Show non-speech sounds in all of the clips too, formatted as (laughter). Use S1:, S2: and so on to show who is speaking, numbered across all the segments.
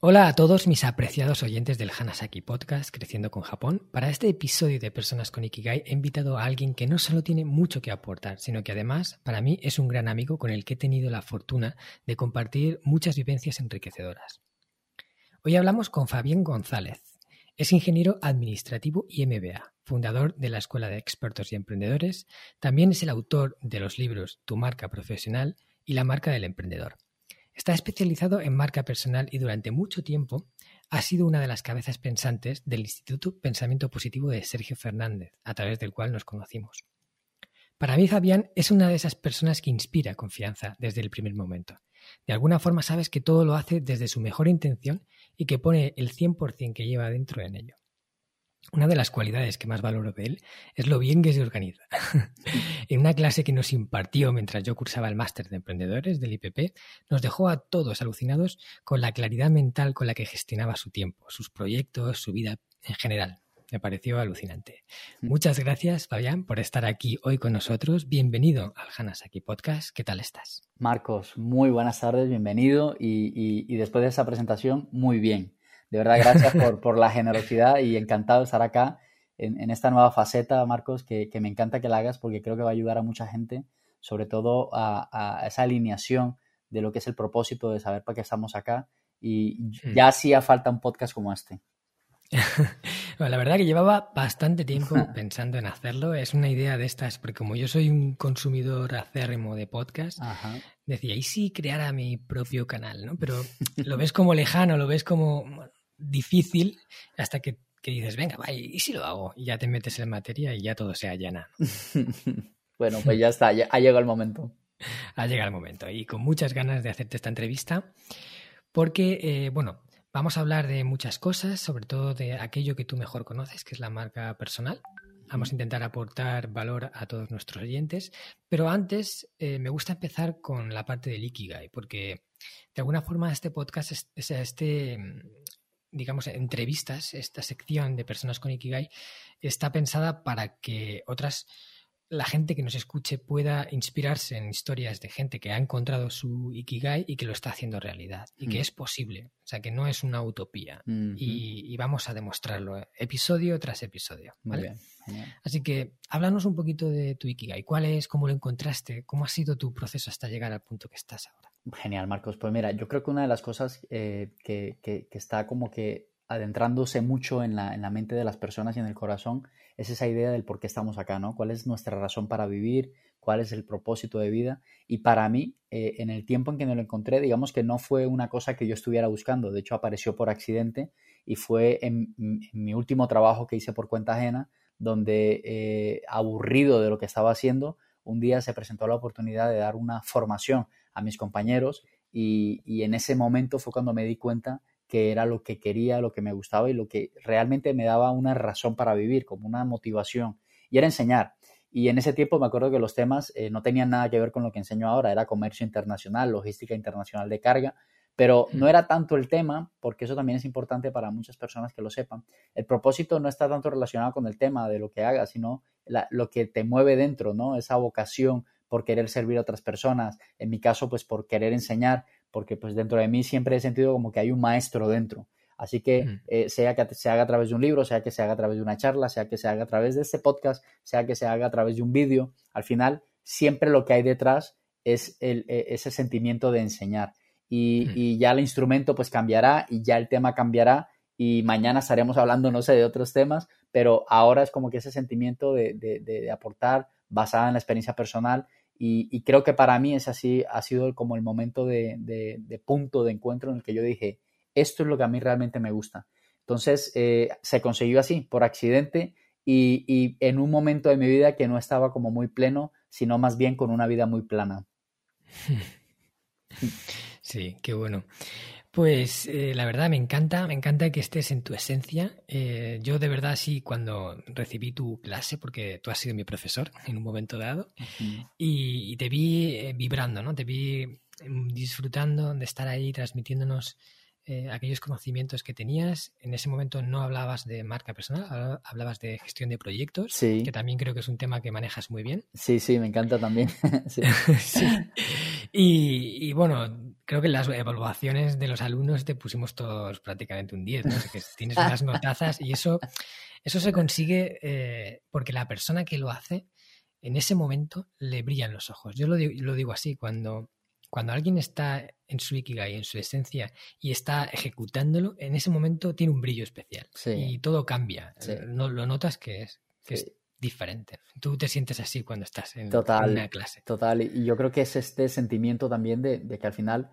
S1: Hola a todos mis apreciados oyentes del Hanasaki Podcast Creciendo con Japón. Para este episodio de Personas con Ikigai he invitado a alguien que no solo tiene mucho que aportar, sino que además para mí es un gran amigo con el que he tenido la fortuna de compartir muchas vivencias enriquecedoras. Hoy hablamos con Fabián González. Es ingeniero administrativo y MBA, fundador de la Escuela de Expertos y Emprendedores. También es el autor de los libros Tu marca profesional y La marca del emprendedor. Está especializado en marca personal y durante mucho tiempo ha sido una de las cabezas pensantes del Instituto Pensamiento Positivo de Sergio Fernández, a través del cual nos conocimos. Para mí, Fabián es una de esas personas que inspira confianza desde el primer momento. De alguna forma sabes que todo lo hace desde su mejor intención y que pone el 100% que lleva dentro en ello. Una de las cualidades que más valoro de él es lo bien que se organiza. (laughs) en una clase que nos impartió mientras yo cursaba el máster de emprendedores del IPP, nos dejó a todos alucinados con la claridad mental con la que gestionaba su tiempo, sus proyectos, su vida en general. Me pareció alucinante. Mm. Muchas gracias, Fabián, por estar aquí hoy con nosotros. Bienvenido al Hanasaki Podcast. ¿Qué tal estás?
S2: Marcos, muy buenas tardes, bienvenido. y después de esa presentación, muy bien. De verdad, gracias por, la generosidad y encantado de estar acá en, esta nueva faceta, Marcos, que, me encanta que la hagas porque creo que va a ayudar a mucha gente, sobre todo a, esa alineación de lo que es el propósito de saber para qué estamos acá. Y ya hacía falta un podcast como este. (laughs)
S1: la verdad que llevaba bastante tiempo (laughs) pensando en hacerlo. Es una idea de estas, porque como yo soy un consumidor acérrimo de podcast, decía, ¿y si creara mi propio canal? ¿no? Pero lo ves como lejano, lo ves como difícil hasta que, dices, venga, va, ¿y si lo hago? Y ya te metes en materia y ya todo se allana. (laughs)
S2: bueno, pues ya está, ha llegado el momento.
S1: Ha llegado el momento y con muchas ganas de hacerte esta entrevista porque, eh, bueno, vamos a hablar de muchas cosas, sobre todo de aquello que tú mejor conoces, que es la marca personal. Vamos a intentar aportar valor a todos nuestros oyentes, pero antes eh, me gusta empezar con la parte del Ikigai, porque de alguna forma este podcast, es, este, digamos, entrevistas, esta sección de personas con Ikigai, está pensada para que otras, la gente que nos escuche pueda inspirarse en historias de gente que ha encontrado su Ikigai y que lo está haciendo realidad y que mm. es posible, o sea, que no es una utopía y, vamos a demostrarlo eh, episodio tras episodio. ¿vale? Así que háblanos un poquito de tu Ikigai, cuál es, cómo lo encontraste, cómo ha sido tu proceso hasta llegar al punto que estás ahora.
S2: Genial, Marcos. Pues mira, yo creo que una de las cosas eh, que, está como que adentrándose mucho en la, en la, mente de las personas y en el corazón es esa idea del por qué estamos acá, ¿no? ¿Cuál es nuestra razón para vivir? ¿Cuál es el propósito de vida? Y para mí, eh, en el tiempo en que me lo encontré, digamos que no fue una cosa que yo estuviera buscando, de hecho apareció por accidente y fue en, mi último trabajo que hice por cuenta ajena, donde eh, aburrido de lo que estaba haciendo, un día se presentó la oportunidad de dar una formación a mis compañeros y, en ese momento fue cuando me di cuenta que era lo que quería, lo que me gustaba y lo que realmente me daba una razón para vivir, como una motivación. Y era enseñar. Y en ese tiempo me acuerdo que los temas eh, no tenían nada que ver con lo que enseño ahora, era comercio internacional, logística internacional de carga, pero no era tanto el tema, porque eso también es importante para muchas personas que lo sepan. El propósito no está tanto relacionado con el tema de lo que hagas, sino lo que te mueve dentro, ¿no? Esa vocación por querer servir a otras personas, en mi caso, pues por querer enseñar, porque pues dentro de mí siempre he sentido como que hay un maestro dentro. Así que eh, sea que se haga a través de un libro, sea que se haga a través de una charla, sea que se haga a través de este podcast, sea que se haga a través de un vídeo, al final siempre lo que hay detrás es el, e, ese sentimiento de enseñar. Y, ya el instrumento pues cambiará y ya el tema cambiará y mañana estaremos hablando, no sé, de otros temas, pero ahora es como que ese sentimiento de, de aportar basada en la experiencia personal y, creo que para mí es así, ha sido como el momento de, punto de encuentro en el que yo dije, esto es lo que a mí realmente me gusta. Entonces eh, se consiguió así, por accidente, y, y en un momento de mi vida que no estaba como muy pleno, sino más bien con una vida muy plana. (laughs)
S1: Sí, qué bueno. Pues eh, la verdad me encanta, me encanta que estés en tu esencia. Eh, yo de verdad sí, cuando recibí tu clase, porque tú has sido mi profesor en un momento dado, y, te vi eh, vibrando, ¿no? Te vi mm, disfrutando de estar ahí transmitiéndonos aquellos conocimientos que tenías. En ese momento no hablabas de marca personal, hablabas de gestión de proyectos, que también creo que es un tema que manejas muy bien.
S2: Sí, sí, me encanta también. (laughs) (laughs)
S1: Y, bueno, creo que en las evaluaciones de los alumnos te pusimos todos prácticamente un 10, ¿no? que tienes (laughs) unas notazas y eso, eso se consigue eh, porque la persona que lo hace en ese momento le brillan los ojos. Yo lo lo digo así, cuando cuando alguien está en su Ikigai, en su esencia, y está ejecutándolo, en ese momento tiene un brillo especial. Y todo cambia. No, lo notas que es, es diferente. Tú te sientes así cuando estás en, una clase.
S2: Total. Y yo creo que es este sentimiento también de, que al final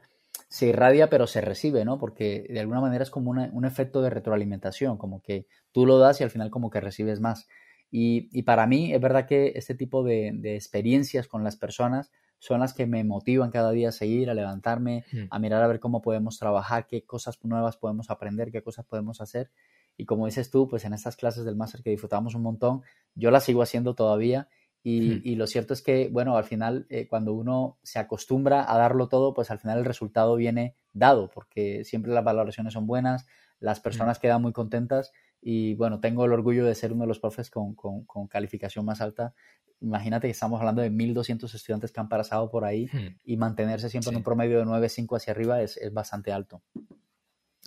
S2: se irradia pero se recibe, ¿no? Porque de alguna manera es como un efecto de retroalimentación, como que tú lo das y al final como que recibes más. Y, para mí es verdad que este tipo de, de experiencias con las personas son las que me motivan cada día a seguir, a levantarme, a mirar a ver cómo podemos trabajar, qué cosas nuevas podemos aprender, qué cosas podemos hacer. Y como dices tú, pues en estas clases del máster que disfrutamos un montón, yo las sigo haciendo todavía. Y, lo cierto es que, bueno, al final, eh, cuando uno se acostumbra a darlo todo, pues al final el resultado viene dado, porque siempre las valoraciones son buenas, las personas quedan muy contentas y bueno, tengo el orgullo de ser uno de los profes con, con, con calificación más alta imagínate que estamos hablando de 1.200 estudiantes que han pasado por ahí y mantenerse siempre en un promedio de 9,5 hacia arriba es, bastante alto.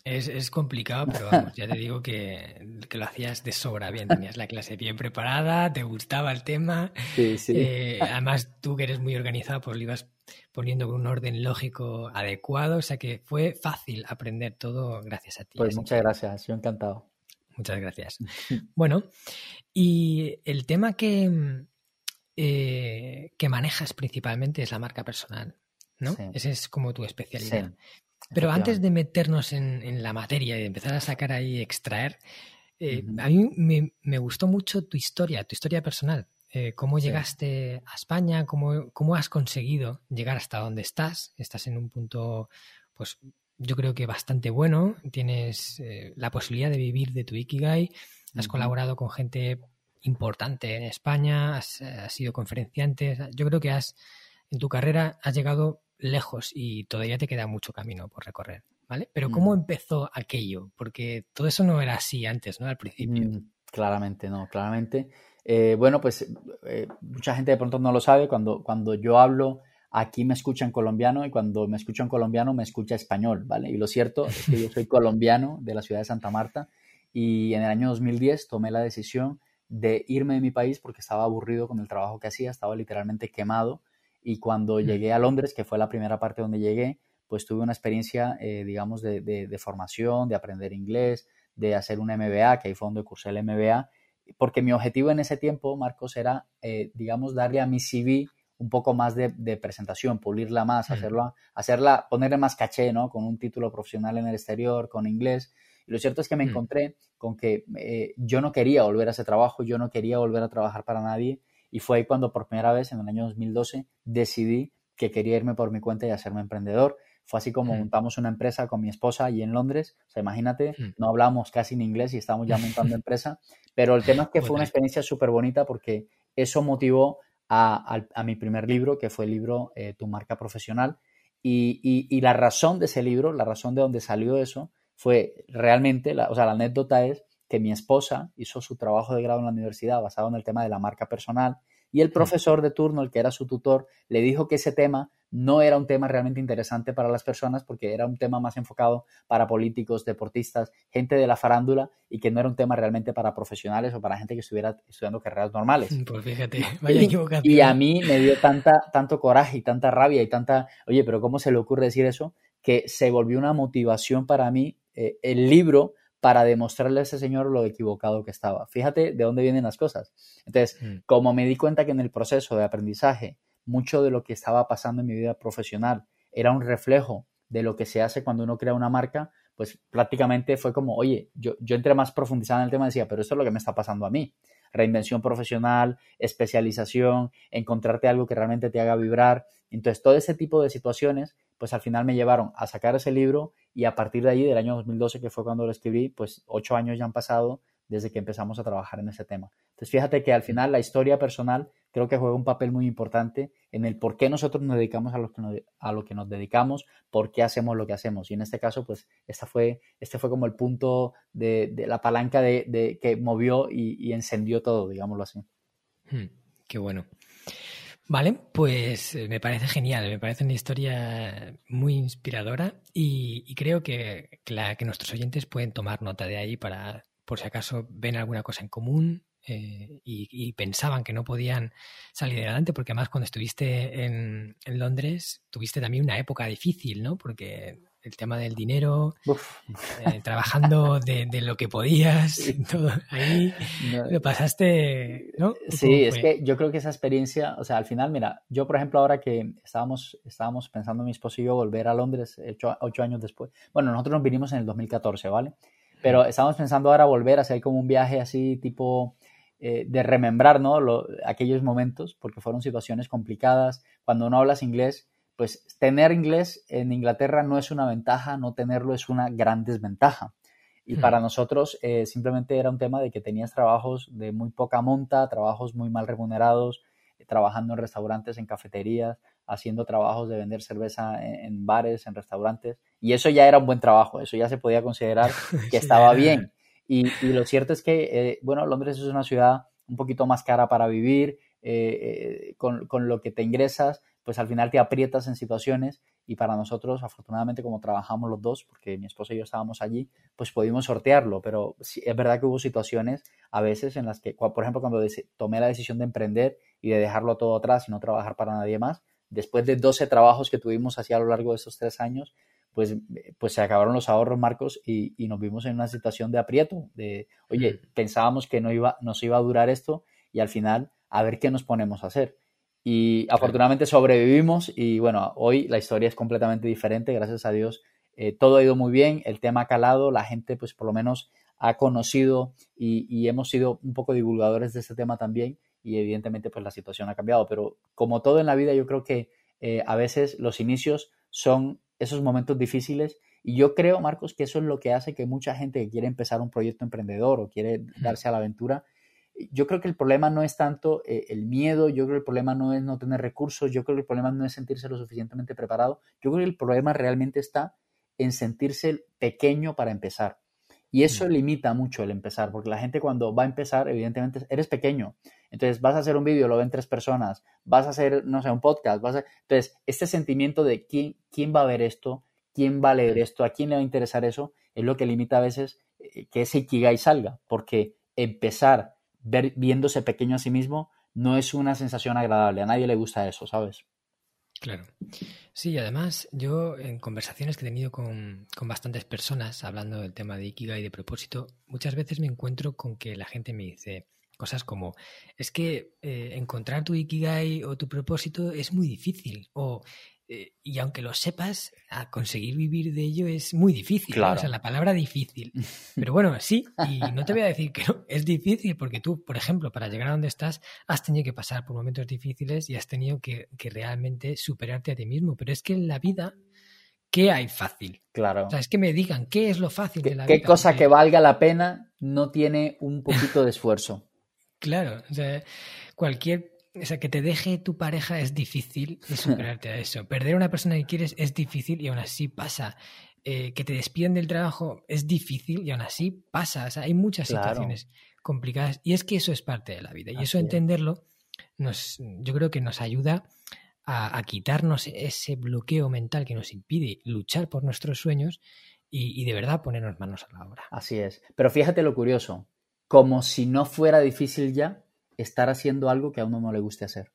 S1: Es, complicado, pero vamos, ya te digo que, lo hacías de sobra bien, tenías la clase bien preparada, te gustaba el tema.
S2: Sí, sí.
S1: Eh, además, tú que eres muy organizado, pues lo ibas poniendo con un orden lógico adecuado, o sea que fue fácil aprender todo gracias a ti.
S2: Pues muchas gracias, yo encantado.
S1: Muchas gracias. (laughs) Bueno, y el tema que, eh, que manejas principalmente es la marca personal, ¿no? Esa es como tu especialidad. Pero antes de meternos en, la materia y de empezar a sacar ahí, extraer, eh, a mí me, gustó mucho tu historia, tu historia personal. Eh, cómo llegaste a España, cómo, cómo, has conseguido llegar hasta donde estás. Estás en un punto, pues yo creo que bastante bueno. Tienes la posibilidad de vivir de tu Ikigai. Has colaborado con gente importante en España, has, sido conferenciante. Yo creo que has, en tu carrera has llegado lejos y todavía te queda mucho camino por recorrer, ¿vale? Pero ¿cómo mm. empezó aquello? Porque todo eso no era así antes, ¿no? Al principio. Mm,
S2: claramente, no, claramente. Eh, bueno, pues eh, mucha gente de pronto no lo sabe. Cuando, cuando yo hablo, aquí me escuchan colombiano y cuando me escuchan colombiano me escucha español, ¿vale? Y lo cierto es que yo soy (laughs) colombiano de la ciudad de Santa Marta y en el año 2010 tomé la decisión de irme de mi país porque estaba aburrido con el trabajo que hacía, estaba literalmente quemado y cuando llegué a Londres, que fue la primera parte donde llegué, pues tuve una experiencia, eh, digamos, de, de, formación, de aprender inglés, de hacer un MBA, que ahí fue donde cursé el MBA, porque mi objetivo en ese tiempo, Marcos, era, eh, digamos, darle a mi CV un poco más de, presentación, pulirla más, mm. hacerla, hacerla, ponerle más caché, ¿no? Con un título profesional en el exterior, con inglés. Y lo cierto es que me mm. encontré con que eh, yo no quería volver a ese trabajo, yo no quería volver a trabajar para nadie. Y fue ahí cuando por primera vez, en el año 2012, decidí que quería irme por mi cuenta y hacerme emprendedor. Fue así como mm. montamos una empresa con mi esposa allí en Londres. O sea, imagínate, mm. no hablamos casi en inglés y estábamos ya montando (laughs) empresa. Pero el tema es que fue una experiencia súper bonita porque eso motivó a, mi primer libro, que fue el libro eh, Tu marca profesional. Y, y, la razón de ese libro, la razón de donde salió eso, fue realmente, la, o sea, la anécdota es que mi esposa hizo su trabajo de grado en la universidad basado en el tema de la marca personal y el profesor de turno, el que era su tutor, le dijo que ese tema no era un tema realmente interesante para las personas porque era un tema más enfocado para políticos, deportistas, gente de la farándula y que no era un tema realmente para profesionales o para gente que estuviera estudiando carreras normales. (laughs)
S1: Pues fíjate, vaya
S2: Y a mí me dio tanta, tanto coraje y tanta rabia y tanta, oye, pero ¿cómo se le ocurre decir eso? Que se volvió una motivación para mí eh, el libro para demostrarle a ese señor lo equivocado que estaba. Fíjate de dónde vienen las cosas. Entonces, mm. como me di cuenta que en el proceso de aprendizaje, mucho de lo que estaba pasando en mi vida profesional era un reflejo de lo que se hace cuando uno crea una marca, pues prácticamente fue como, oye, yo, yo entré más profundizado en el tema y decía, pero esto es lo que me está pasando a mí. reinvención profesional, especialización, encontrarte algo que realmente te haga vibrar. Entonces, todo ese tipo de situaciones, pues al final me llevaron a sacar ese libro y a partir de ahí, del año 2012, que fue cuando lo escribí, pues ocho años ya han pasado desde que empezamos a trabajar en ese tema. Entonces, fíjate que al final la historia personal creo que juega un papel muy importante en el por qué nosotros nos dedicamos a lo que nos, a lo que nos dedicamos, por qué hacemos lo que hacemos. Y en este caso, pues, esta fue, este fue como el punto de, la palanca de, que movió y, encendió todo, digámoslo así.
S1: Hmm, qué bueno. Vale, pues eh, me parece genial, me parece una historia muy inspiradora y, creo que, que nuestros oyentes pueden tomar nota de ahí para por si acaso ven alguna cosa en común eh, y, pensaban que no podían salir adelante, porque además cuando estuviste en, Londres tuviste también una época difícil, ¿no? Porque el tema del dinero, eh, trabajando de, lo que podías, (laughs) todo ahí, lo pasaste, ¿no?
S2: Sí, es que yo creo que esa experiencia, o sea, al final, mira, yo por ejemplo ahora que estábamos, estábamos pensando mi esposo y yo volver a Londres ocho, ocho años después, bueno, nosotros nos vinimos en el 2014, ¿vale? Pero estamos pensando ahora volver a hacer como un viaje así tipo eh, de remembrar ¿no? aquellos momentos, porque fueron situaciones complicadas. Cuando no hablas inglés, pues tener inglés en Inglaterra no es una ventaja, no tenerlo es una gran desventaja. Y para nosotros eh, simplemente era un tema de que tenías trabajos de muy poca monta, trabajos muy mal remunerados, trabajando en restaurantes, en cafeterías, haciendo trabajos de vender cerveza en, bares, en restaurantes. Y eso ya era un buen trabajo, eso ya se podía considerar (laughs) que estaba bien. Y, lo cierto es que, eh, bueno, Londres es una ciudad un poquito más cara para vivir, eh, eh, con, con, lo que te ingresas, pues al final te aprietas en situaciones y para nosotros, afortunadamente, como trabajamos los dos, porque mi esposa y yo estábamos allí, pues pudimos sortearlo, pero es verdad que hubo situaciones a veces en las que, por ejemplo, cuando tomé la decisión de emprender y de dejarlo todo atrás y no trabajar para nadie más, después de 12 trabajos que tuvimos así a lo largo de estos tres años, pues, pues se acabaron los ahorros, Marcos, y, nos vimos en una situación de aprieto, de, oye, pensábamos que no iba, nos iba a durar esto y al final, a ver qué nos ponemos a hacer. Y afortunadamente sobrevivimos y bueno, hoy la historia es completamente diferente, gracias a Dios. Eh, todo ha ido muy bien, el tema ha calado, la gente pues por lo menos ha conocido y, y hemos sido un poco divulgadores de este tema también y evidentemente pues la situación ha cambiado, pero como todo en la vida yo creo que eh, a veces los inicios son esos momentos difíciles y yo creo, Marcos, que eso es lo que hace que mucha gente que quiere empezar un proyecto emprendedor o quiere darse a la aventura, yo creo que el problema no es tanto eh, el miedo, yo creo que el problema no es no tener recursos, yo creo que el problema no es sentirse lo suficientemente preparado, yo creo que el problema realmente está en sentirse pequeño para empezar. Y eso limita mucho el empezar, porque la gente cuando va a empezar, evidentemente, eres pequeño. Entonces, vas a hacer un vídeo, lo ven tres personas, vas a hacer, no sé, un podcast, vas a... Entonces, este sentimiento de quién, quién va a ver esto, quién va a leer esto, a quién le va a interesar eso, es lo que limita a veces eh, que ese Ikigai salga, porque empezar ver, viéndose pequeño a sí mismo no es una sensación agradable, a nadie le gusta eso, ¿sabes?
S1: Claro. Sí, además yo en conversaciones que he tenido con, bastantes personas hablando del tema de Ikigai y de propósito, muchas veces me encuentro con que la gente me dice cosas como, es que eh, encontrar tu Ikigai o tu propósito es muy difícil, o eh, y aunque lo sepas, a conseguir vivir de ello es muy difícil. O sea, la palabra difícil. (laughs) Pero bueno, sí, y no te voy a decir que no, es difícil porque tú, por ejemplo, para llegar a donde estás, has tenido que pasar por momentos difíciles y has tenido que, realmente superarte a ti mismo. Pero es que en la vida, ¿qué hay fácil?
S2: Claro.
S1: O sea, es que me digan, ¿qué es lo fácil
S2: de
S1: la
S2: vida? ¿Qué cosa que valga la pena no tiene un poquito de esfuerzo?
S1: Claro, o sea, cualquier o sea, que te deje tu pareja es difícil y (laughs) superarte a eso. Perder a una persona que quieres es difícil y aún así pasa. Eh, que te despiden del trabajo es difícil y aún así pasa. O sea, hay muchas situaciones complicadas y es que eso es parte de la vida. Y eso entenderlo, nos, yo creo que nos ayuda a, quitarnos ese bloqueo mental que nos impide luchar por nuestros sueños y, y de verdad ponernos manos a la obra.
S2: Así es. Pero fíjate lo curioso. Como si no fuera difícil ya, estar haciendo algo que a uno no le guste hacer.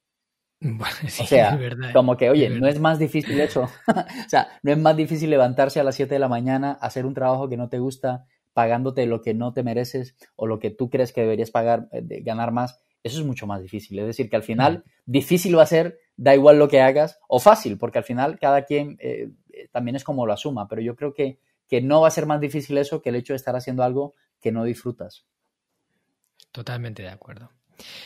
S2: (laughs) o sea, como que, oye, no es más difícil eso. (laughs) o sea, no es más difícil levantarse a las 7 de la mañana, hacer un trabajo que no te gusta, pagándote lo que no te mereces o lo que tú crees que deberías pagar, eh, ganar más. Eso es mucho más difícil. Es decir, que al final, difícil va a ser, da igual lo que hagas, o fácil, porque al final cada quien eh, eh, también es como lo asuma. Pero yo creo que, que no va a ser más difícil eso que el hecho de estar haciendo algo que no disfrutas.
S1: Totalmente de acuerdo.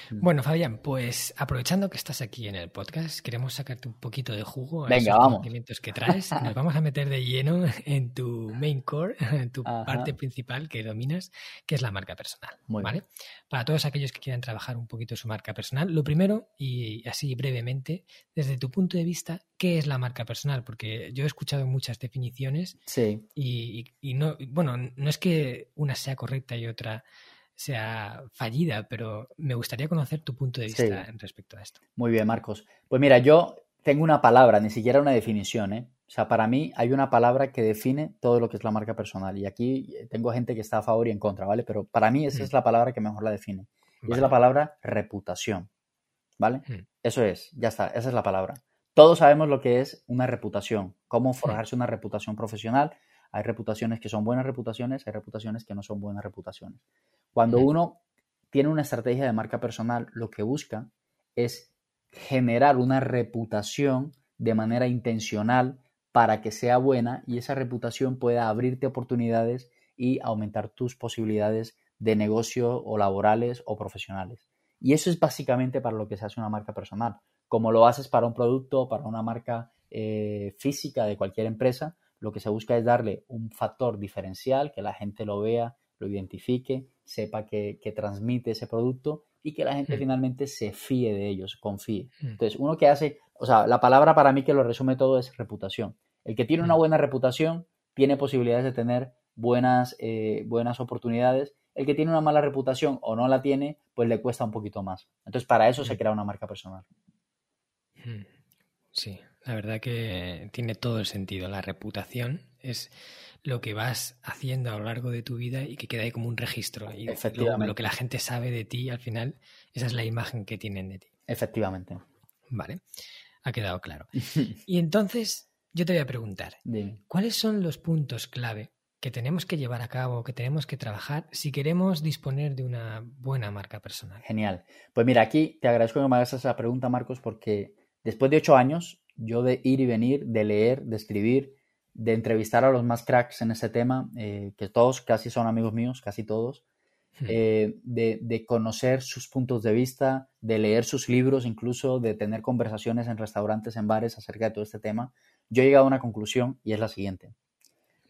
S1: Mm. Bueno, Fabián, pues aprovechando que estás aquí en el podcast, queremos sacarte un poquito de jugo a
S2: Venga,
S1: esos
S2: vamos.
S1: conocimientos que traes. Nos vamos a meter de lleno en tu main core, en tu
S2: Ajá.
S1: parte principal que dominas, que es la marca personal.
S2: Muy
S1: ¿vale? Para todos aquellos que quieran trabajar un poquito su marca personal, lo primero, y así brevemente, desde tu punto de vista, ¿qué es la marca personal? Porque yo he escuchado muchas definiciones
S2: Sí,
S1: y- y no, bueno, no es que una sea correcta y otra sea fallida, pero me gustaría conocer tu punto de
S2: Sí.
S1: vista en respecto a esto.
S2: muy bien, Marcos. Pues mira, yo tengo una palabra, ni siquiera una definición, ¿eh? O sea, para mí hay una palabra que define todo lo que es la marca personal. Y aquí eh, tengo gente que está a favor y en contra, ¿vale? Pero para mí esa
S1: Mm.
S2: es la palabra que mejor la define. Y es la palabra reputación, ¿vale?
S1: Mm.
S2: Eso es, ya está, esa es la palabra. Todos sabemos lo que es una reputación, cómo forjarse una reputación profesional. Hay reputaciones que son buenas reputaciones, hay reputaciones que no son buenas reputaciones. Cuando uno tiene una estrategia de marca personal, lo que busca es generar una reputación de manera intencional para que sea buena y esa reputación pueda abrirte oportunidades y aumentar tus posibilidades de negocio o laborales o profesionales. Y eso es básicamente para lo que se hace una marca personal. Como lo haces para un producto, para una marca eh, física de cualquier empresa, lo que se busca es darle un factor diferencial, que la gente lo vea, lo identifique, sepa que, que transmite ese producto y que la gente
S1: Mm.
S2: finalmente se fíe de ellos, confíe.
S1: Mm.
S2: Entonces, uno que hace, o sea, la palabra para mí que lo resume todo es reputación. El que tiene una
S1: Mm.
S2: buena reputación tiene posibilidades de tener buenas, eh, buenas oportunidades. El que tiene una mala reputación o no la tiene, pues le cuesta un poquito más. Entonces, para eso se crea una marca personal.
S1: Sí, la verdad que tiene todo el sentido. La reputación es lo que vas haciendo a lo largo de tu vida y que queda ahí como un registro. Y
S2: Efectivamente.
S1: lo que la gente sabe de ti, al final, esa es la imagen que tienen de ti.
S2: Efectivamente.
S1: Vale, ha quedado claro. (laughs) Y entonces, yo te voy a preguntar,
S2: Dime.
S1: ¿cuáles son los puntos clave que tenemos que llevar a cabo, que tenemos que trabajar si queremos disponer de una buena marca personal?
S2: Genial. Pues mira, aquí te agradezco que me hagas esa pregunta, Marcos, porque después de ocho años, yo de ir y venir, de leer, de escribir, de entrevistar a los más cracks en este tema, eh, que todos casi son amigos míos, casi todos,
S1: Hmm.
S2: eh, de, de conocer sus puntos de vista, de leer sus libros, incluso de tener conversaciones en restaurantes, en bares acerca de todo este tema, yo he llegado a una conclusión y es la siguiente.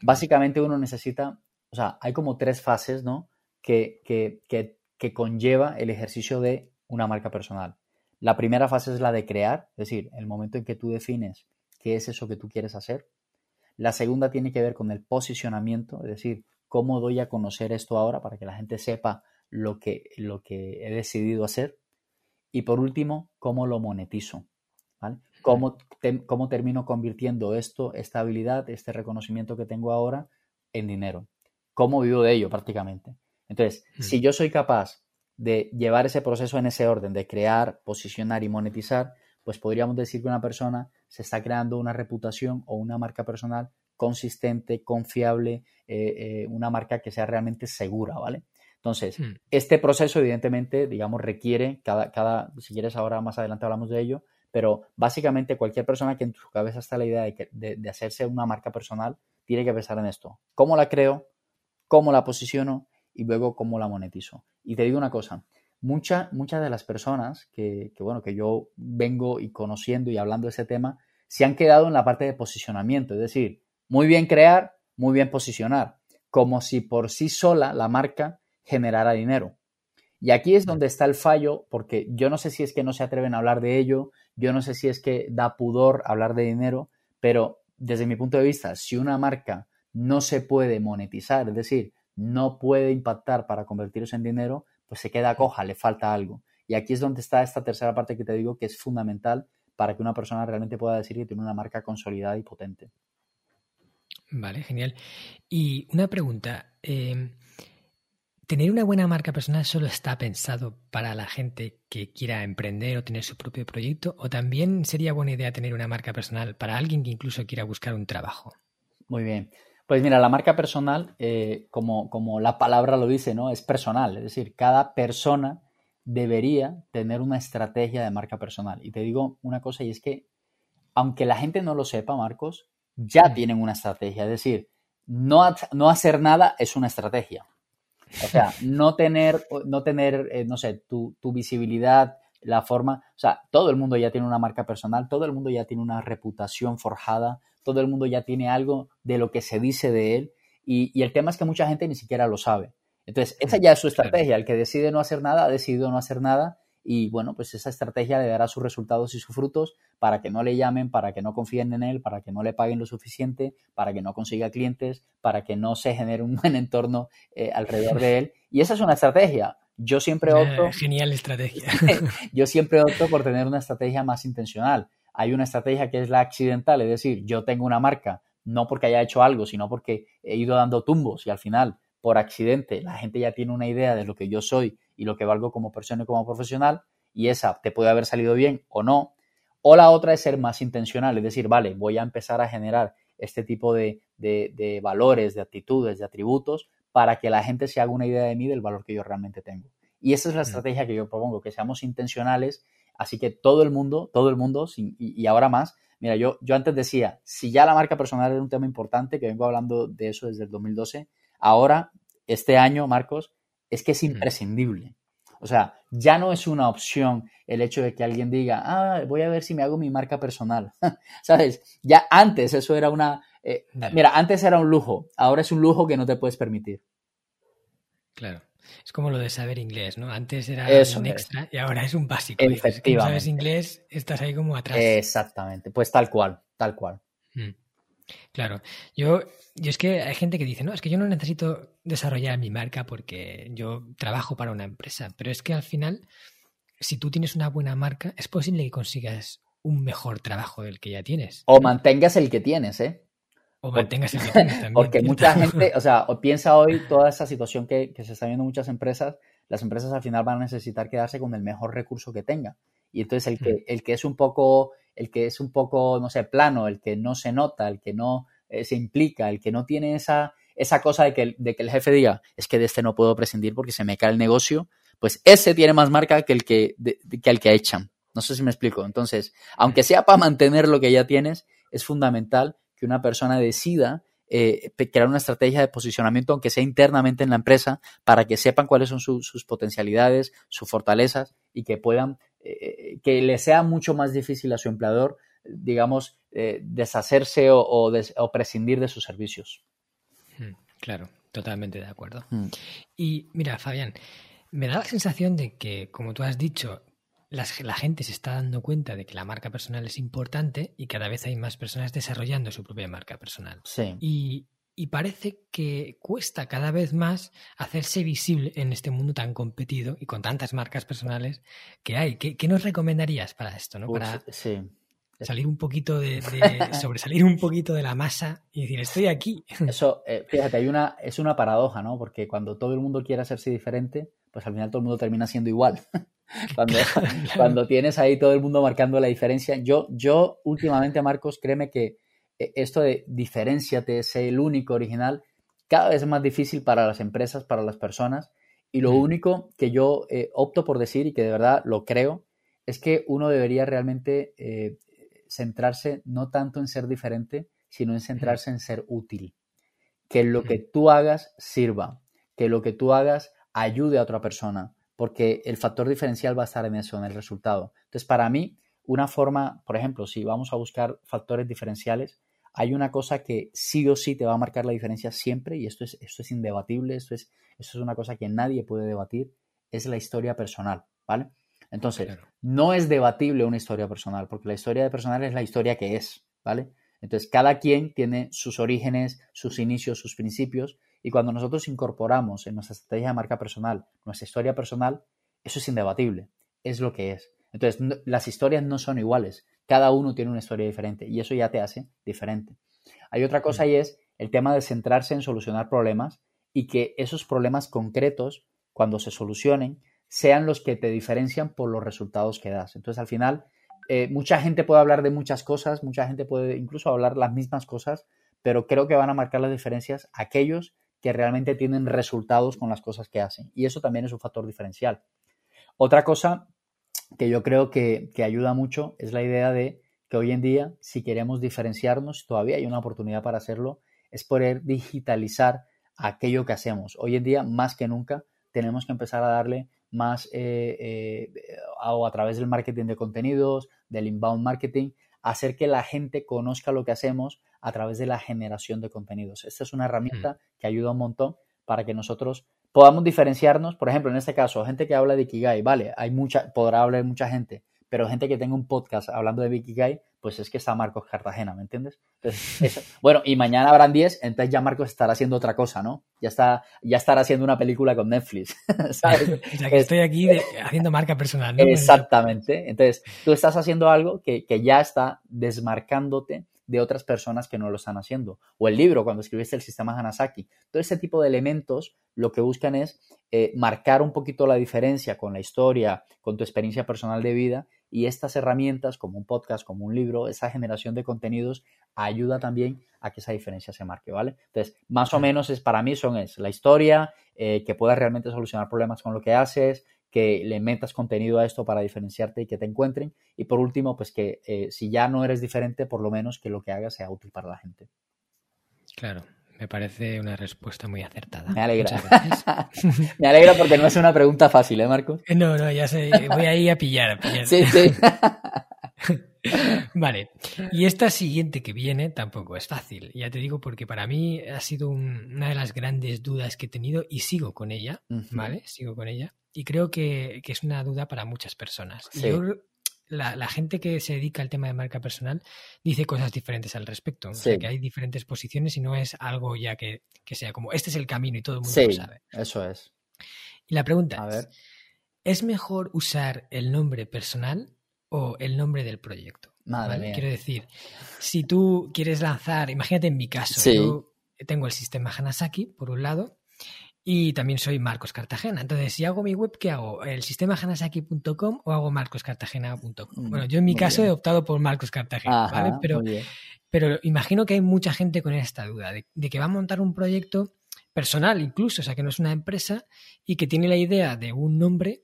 S2: Básicamente uno necesita, o sea, hay como tres fases, ¿no? Que, que, que, que conlleva el ejercicio de una marca personal. La primera fase es la de crear, es decir, el momento en que tú defines qué es eso que tú quieres hacer. La segunda tiene que ver con el posicionamiento, es decir, cómo doy a conocer esto ahora para que la gente sepa lo que, lo que he decidido hacer. Y por último, cómo lo monetizo. ¿vale? ¿Cómo, te- cómo termino convirtiendo esto, esta habilidad, este reconocimiento que tengo ahora en dinero. ¿Cómo vivo de ello prácticamente? Entonces,
S1: Mm.
S2: si yo soy capaz de llevar ese proceso en ese orden, de crear, posicionar y monetizar, pues podríamos decir que una persona se está creando una reputación o una marca personal consistente, confiable, eh, eh, una marca que sea realmente segura, ¿vale? Entonces,
S1: Hmm.
S2: este proceso, evidentemente, digamos, requiere, cada, cada, si quieres ahora más adelante hablamos de ello, pero básicamente cualquier persona que en su cabeza está la idea de, que- de- de hacerse una marca personal, tiene que pensar en esto. ¿Cómo la creo? ¿Cómo la posiciono? Y luego, ¿cómo la monetizo? Y te digo una cosa, mucha- muchas de las personas que, que, bueno, que yo vengo y conociendo y hablando de ese tema, se han quedado en la parte de posicionamiento, es decir, muy bien crear, muy bien posicionar, como si por sí sola la marca generara dinero. Y aquí es donde está el fallo, porque yo no sé si es que no se atreven a hablar de ello, yo no sé si es que da pudor hablar de dinero, pero desde mi punto de vista, si una marca no se puede monetizar, es decir, no puede impactar para convertirse en dinero, pues se queda coja, le falta algo. Y aquí es donde está esta tercera parte que te digo que es fundamental para que una persona realmente pueda decir que tiene una marca consolidada y potente.
S1: Vale, genial. Y una pregunta. eh, ¿Tener una buena marca personal solo está pensado para la gente que quiera emprender o tener su propio proyecto? ¿O también sería buena idea tener una marca personal para alguien que incluso quiera buscar un trabajo?
S2: Muy bien. Pues mira, la marca personal, eh, como, como la palabra lo dice, ¿no? Es personal. Es decir, cada persona debería tener una estrategia de marca personal. Y te digo una cosa, y es que, aunque la gente no lo sepa, Marcos, ya tienen una estrategia. Es decir, no, no hacer nada es una estrategia. O sea, no tener, no tener, eh, no sé, tu, tu visibilidad, la forma, o sea, todo el mundo ya tiene una marca personal, todo el mundo ya tiene una reputación forjada, todo el mundo ya tiene algo de lo que se dice de él y, el tema es que mucha gente ni siquiera lo sabe. Entonces, esa ya es su estrategia. El que decide no hacer nada, ha decidido no hacer nada y bueno, pues esa estrategia le dará sus resultados y sus frutos para que no le llamen, para que no confíen en él, para que no le paguen lo suficiente, para que no consiga clientes, para que no se genere un (laughs) buen entorno eh, alrededor de él. Y esa es una estrategia. Yo siempre opto.
S1: genial estrategia. (laughs)
S2: yo siempre opto por tener una estrategia más intencional. Hay una estrategia que es la accidental, es decir, yo tengo una marca, no porque haya hecho algo, sino porque he ido dando tumbos y al final, por accidente, la gente ya tiene una idea de lo que yo soy y lo que valgo como persona y como profesional, y esa te puede haber salido bien o no. O la otra es ser más intencional, es decir, vale, voy a empezar a generar este tipo de, de valores, de actitudes, de atributos para que la gente se haga una idea de mí del valor que yo realmente tengo. Y esa es la estrategia que yo propongo, que seamos intencionales. Así que todo el mundo, todo el mundo, y, ahora más, mira, yo, yo antes decía, si ya la marca personal era un tema importante, que vengo hablando de eso desde el 2012, ahora, este año, Marcos, es que es imprescindible. O sea, ya no es una opción el hecho de que alguien diga, ah, voy a ver si me hago mi marca personal. (laughs) ¿Sabes? Ya antes eso era una, eh, mira, antes era un lujo, ahora es un lujo que no te puedes permitir.
S1: Claro. Es como lo de saber inglés, ¿no? Antes era un extra y ahora es un básico.
S2: Efectivamente. Si
S1: sabes inglés, estás ahí como atrás.
S2: Exactamente. Pues tal cual, tal cual. Mm.
S1: Claro. Yo, yo es que hay gente que dice, no, es que yo no necesito desarrollar mi marca porque yo trabajo para una empresa. Pero es que al final, si tú tienes una buena marca, es posible que consigas un mejor trabajo del que ya tienes.
S2: O mantengas el que tienes, ¿eh?
S1: O mantengas el (laughs) que también.
S2: Porque mucha gente, (laughs) o sea, piensa hoy toda esa situación que, se está viendo en muchas empresas, las empresas al final van a necesitar quedarse con el mejor recurso que tengan. Y entonces el que, mm. el que es un poco, el que es un poco, no sé, plano, el que no se nota, el que no eh, se implica, el que no tiene esa, esa cosa de que, de que el jefe diga, es que de este no puedo prescindir porque se me cae el negocio, pues ese tiene más marca que el que, que el que echan. No sé si me explico. Entonces, aunque sea para mantener lo que ya tienes, es fundamental que una persona decida eh, crear una estrategia de posicionamiento, aunque sea internamente en la empresa, para que sepan cuáles son sus potencialidades, sus fortalezas y que puedan, eh, que le sea mucho más difícil a su empleador, digamos, eh, deshacerse o, prescindir de sus servicios.
S1: Hmm, claro, totalmente de acuerdo. Hmm. Y mira, Fabián, me da la sensación de que, como tú has dicho, la gente se está dando cuenta de que la marca personal es importante y cada vez hay más personas desarrollando su propia marca personal.
S2: Sí.
S1: Y, parece que cuesta cada vez más hacerse visible en este mundo tan competido y con tantas marcas personales que hay. ¿Qué, nos recomendarías para esto? ¿no? para salir un poquito de, (laughs) sobresalir un poquito de la masa y decir estoy aquí. (laughs)
S2: Eso, eh, fíjate, hay una, es una paradoja, ¿no? Porque cuando todo el mundo quiere hacerse diferente, pues al final todo el mundo termina siendo igual. (laughs) (laughs) Cuando, (laughs) cuando tienes ahí todo el mundo marcando la diferencia. Yo, yo últimamente, Marcos, créeme que eh, esto de diferenciate, sé el único original, cada vez es más difícil para las empresas, para las personas. Y lo único que yo eh, opto por decir y que de verdad lo creo, es que uno debería realmente eh, centrarse no tanto en ser diferente, sino en centrarse en ser útil. Que lo que tú hagas sirva, que lo que tú hagas ayude a otra persona, porque el factor diferencial va a estar en eso, en el resultado. Entonces, para mí, una forma, por ejemplo, si vamos a buscar factores diferenciales, hay una cosa que sí o sí te va a marcar la diferencia siempre, y esto es, esto es indebatible, esto es, esto es una cosa que nadie puede debatir, es la historia personal, ¿vale? Entonces, no es debatible una historia personal, porque la historia personal es la historia que es, ¿vale? Entonces, cada quien tiene sus orígenes, sus inicios, sus principios, y cuando nosotros incorporamos en nuestra estrategia de marca personal nuestra historia personal, eso es indebatible, es lo que es. Entonces, las historias no son iguales, cada uno tiene una historia diferente y eso ya te hace diferente. Hay otra cosa y es el tema de centrarse en solucionar problemas y que esos problemas concretos, cuando se solucionen, sean los que te diferencian por los resultados que das. Entonces, al final, eh, mucha gente puede hablar de muchas cosas, mucha gente puede incluso hablar las mismas cosas, pero creo que van a marcar las diferencias aquellos que realmente tienen resultados con las cosas que hacen. Y eso también es un factor diferencial. Otra cosa que yo creo que, ayuda mucho es la idea de que hoy en día, si queremos diferenciarnos, todavía hay una oportunidad para hacerlo, es poder digitalizar aquello que hacemos. Hoy en día, más que nunca, tenemos que empezar a darle más eh, eh, o a través del marketing de contenidos, del inbound marketing, hacer que la gente conozca lo que hacemos a través de la generación de contenidos. Esta es una herramienta que ayuda un montón para que nosotros podamos diferenciarnos. Por ejemplo, en este caso, gente que habla de Ikigai, vale, hay mucha, podrá hablar mucha gente, pero gente que tenga un podcast hablando de Ikigai, pues es que está Marcos Cartagena, ¿me entiendes? (laughs) bueno, y mañana habrán 10, entonces ya Marcos estará haciendo otra cosa, ¿no? Ya, está, ya estará haciendo una película con Netflix, (laughs) ¿sabes? (laughs)
S1: ya que estoy aquí haciendo marca personal, ¿no?
S2: Exactamente. Entonces, tú estás haciendo algo que, que ya está desmarcándote de otras personas que no lo están haciendo. O el libro, cuando escribiste el sistema Hanasaki. Todo ese tipo de elementos lo que buscan es eh, marcar un poquito la diferencia con la historia, con tu experiencia personal de vida y estas herramientas como un podcast, como un libro, esa generación de contenidos ayuda también a que esa diferencia se marque, ¿vale? Entonces, más o menos es para mí son es la historia, eh, que puedas realmente solucionar problemas con lo que haces, que le metas contenido a esto para diferenciarte y que te encuentren. Y por último, pues que eh, si ya no eres diferente, por lo menos que lo que hagas sea útil para la gente.
S1: Claro, me parece una respuesta muy acertada.
S2: Me alegra. (laughs) me alegra porque no es una pregunta fácil, ¿eh, Marco?
S1: No, no, ya sé. Voy ahí a pillar, a pillar.
S2: Sí, sí. (laughs) (laughs)
S1: Vale, y esta siguiente que viene tampoco es fácil. Ya te digo porque para mí ha sido una de las grandes dudas que he tenido y sigo con ella, ¿vale? Sigo con ella. Y creo que, es una duda para muchas personas. la, gente que se dedica al tema de marca personal dice cosas diferentes al respecto. que hay diferentes posiciones y no es algo ya que, sea como este es el camino y todo el mundo lo sabe.
S2: Eso es.
S1: Y la pregunta es: ¿es mejor usar el nombre personal o el nombre del proyecto?
S2: Madre
S1: Quiero decir, si tú quieres lanzar, imagínate en mi caso, yo tengo el sistema Hanasaki, por un lado, y también soy Marcos Cartagena. Entonces, si hago mi web, ¿qué hago? ¿El sistema hanasaki.com o hago marcoscartagena.com? Mm, bueno, yo en mi caso he optado por Marcos Cartagena, ¿vale? Pero, pero imagino que hay mucha gente con esta duda de, que va a montar un proyecto personal incluso, o sea, que no es una empresa y que tiene la idea de un nombre